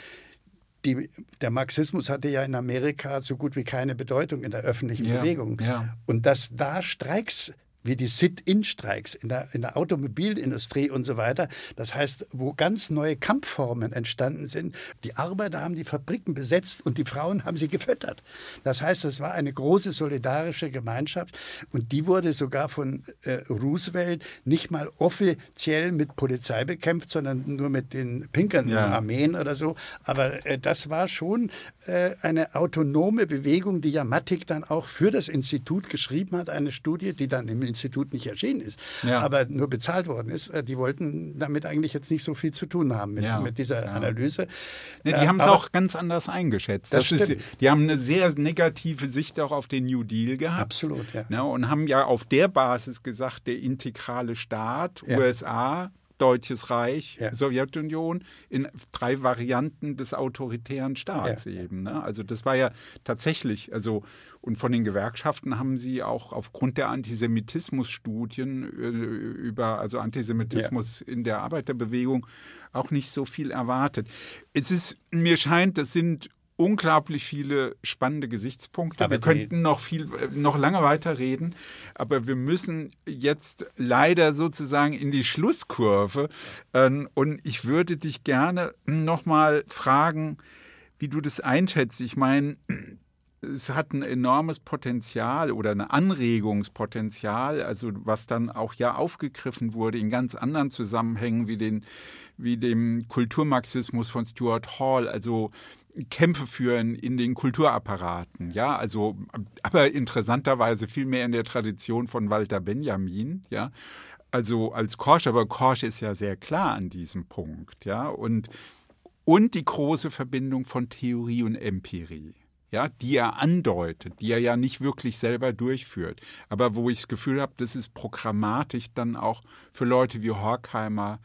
die, der Marxismus hatte ja in Amerika so gut wie keine Bedeutung in der öffentlichen ja, Bewegung. Ja. Und dass da Streiks wie die Sit-in-Streiks in der, in der Automobilindustrie und so weiter. Das heißt, wo ganz neue Kampfformen entstanden sind. Die Arbeiter haben die Fabriken besetzt und die Frauen haben sie gefüttert. Das heißt, es war eine große solidarische Gemeinschaft und die wurde sogar von äh, Roosevelt nicht mal offiziell mit Polizei bekämpft, sondern nur mit den pinkernden ja. Armeen oder so. Aber äh, das war schon äh, eine autonome Bewegung, die ja Mattig dann auch für das Institut geschrieben hat, eine Studie, die dann im Institut nicht erschienen ist, ja. aber nur bezahlt worden ist. Äh, die wollten damit eigentlich jetzt nicht so viel zu tun haben mit, ja. mit dieser ja. Analyse. Ne, die haben es auch ganz anders eingeschätzt. Das das ist, die haben eine sehr negative Sicht auch auf den New Deal gehabt. Absolut, ja. Ne, und haben ja auf der Basis gesagt, der integrale Staat, USA, Deutsches Reich, ja. Sowjetunion in drei Varianten des autoritären Staats ja. eben. Ne? Also das war ja tatsächlich, also und von den Gewerkschaften haben sie auch aufgrund der Antisemitismusstudien äh, über also Antisemitismus ja. in der Arbeiterbewegung auch nicht so viel erwartet. Es ist mir scheint, das sind unglaublich viele spannende Gesichtspunkte. Aber wir könnten noch viel, noch lange weiterreden, aber wir müssen jetzt leider sozusagen in die Schlusskurve. Ähm, und ich würde dich gerne noch mal fragen, wie du das einschätzt. Ich meine, es hat ein enormes Potenzial oder ein Anregungspotenzial, also was dann auch ja aufgegriffen wurde in ganz anderen Zusammenhängen wie den wie dem Kulturmarxismus von Stuart Hall, also Kämpfe führen in den Kulturapparaten, ja, also aber interessanterweise viel mehr in der Tradition von Walter Benjamin, ja, also als Korsch, aber Korsch ist ja sehr klar an diesem Punkt, ja, und und die große Verbindung von Theorie und Empirie ja, die er andeutet, die er ja nicht wirklich selber durchführt, aber wo ich das Gefühl habe, das ist programmatisch dann auch für Leute wie Horkheimer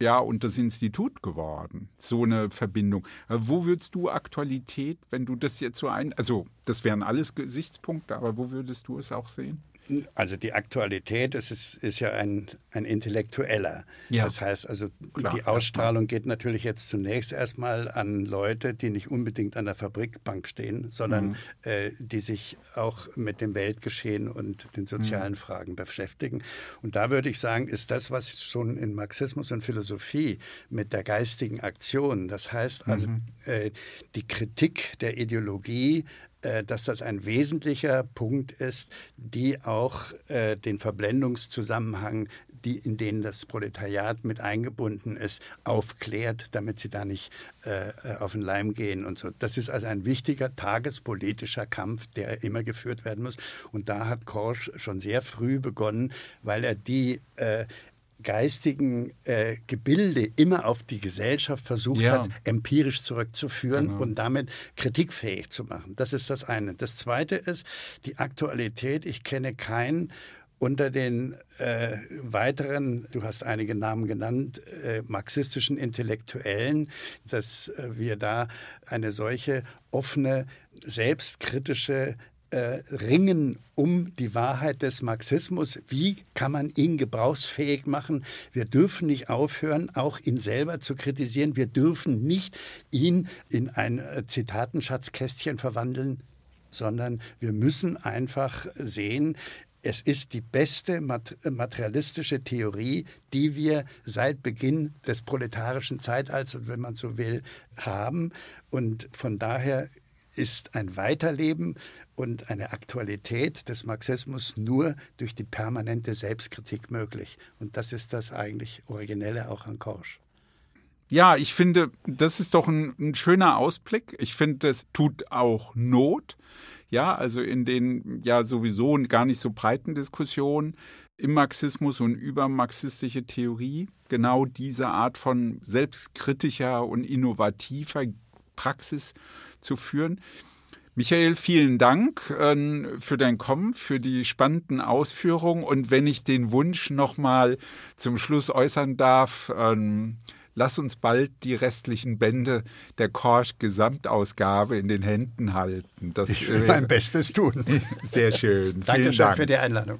ja, und das Institut geworden. So eine Verbindung. Wo würdest du Aktualität, wenn du das jetzt so ein, also das wären alles Gesichtspunkte, aber wo würdest du es auch sehen? Also die Aktualität ist, ist, ist ja ein, ein intellektueller. Ja. Das heißt also, Klar, die Ausstrahlung geht natürlich jetzt zunächst erstmal an Leute, die nicht unbedingt an der Fabrikbank stehen, sondern mhm. äh, die sich auch mit dem Weltgeschehen und den sozialen mhm. Fragen beschäftigen. Und da würde ich sagen, ist das, was schon in Marxismus und Philosophie mit der geistigen Aktion, das heißt also mhm. äh, die Kritik der Ideologie, dass das ein wesentlicher Punkt ist, die auch äh, den Verblendungszusammenhang, die, in denen das Proletariat mit eingebunden ist, aufklärt, damit sie da nicht äh, äh, auf den Leim gehen und so. Das ist also ein wichtiger tagespolitischer Kampf, der immer geführt werden muss. Und da hat Korsch schon sehr früh begonnen, weil er die äh, geistigen äh, Gebilde immer auf die Gesellschaft versucht ja. hat, empirisch zurückzuführen genau. und damit kritikfähig zu machen. Das ist das eine. Das zweite ist die Aktualität. Ich kenne keinen unter den äh, weiteren, du hast einige Namen genannt, äh, marxistischen Intellektuellen, dass äh, wir da eine solche offene, selbstkritische äh, ringen um die Wahrheit des Marxismus. Wie kann man ihn gebrauchsfähig machen? Wir dürfen nicht aufhören, auch ihn selber zu kritisieren. Wir dürfen nicht ihn in ein äh, Zitatenschatzkästchen verwandeln, sondern wir müssen einfach sehen, es ist die beste materialistische Theorie, die wir seit Beginn des proletarischen Zeitalters, wenn man so will, haben. Und von daher ist ein Weiterleben und eine Aktualität des Marxismus nur durch die permanente Selbstkritik möglich. Und das ist das eigentlich Originelle auch an Korsch. Ja, ich finde, das ist doch ein, ein schöner Ausblick. Ich finde, es tut auch Not. Ja, also in den ja sowieso gar nicht so breiten Diskussionen im Marxismus und über marxistische Theorie genau diese Art von selbstkritischer und innovativer Praxis zu führen. Michael, vielen Dank äh, für dein Kommen, für die spannenden Ausführungen. Und wenn ich den Wunsch nochmal zum Schluss äußern darf, ähm, lass uns bald die restlichen Bände der Korsch Gesamtausgabe in den Händen halten. Das, ich will äh, mein Bestes tun. [LAUGHS] Sehr schön. Dankeschön Dank. für die Einladung.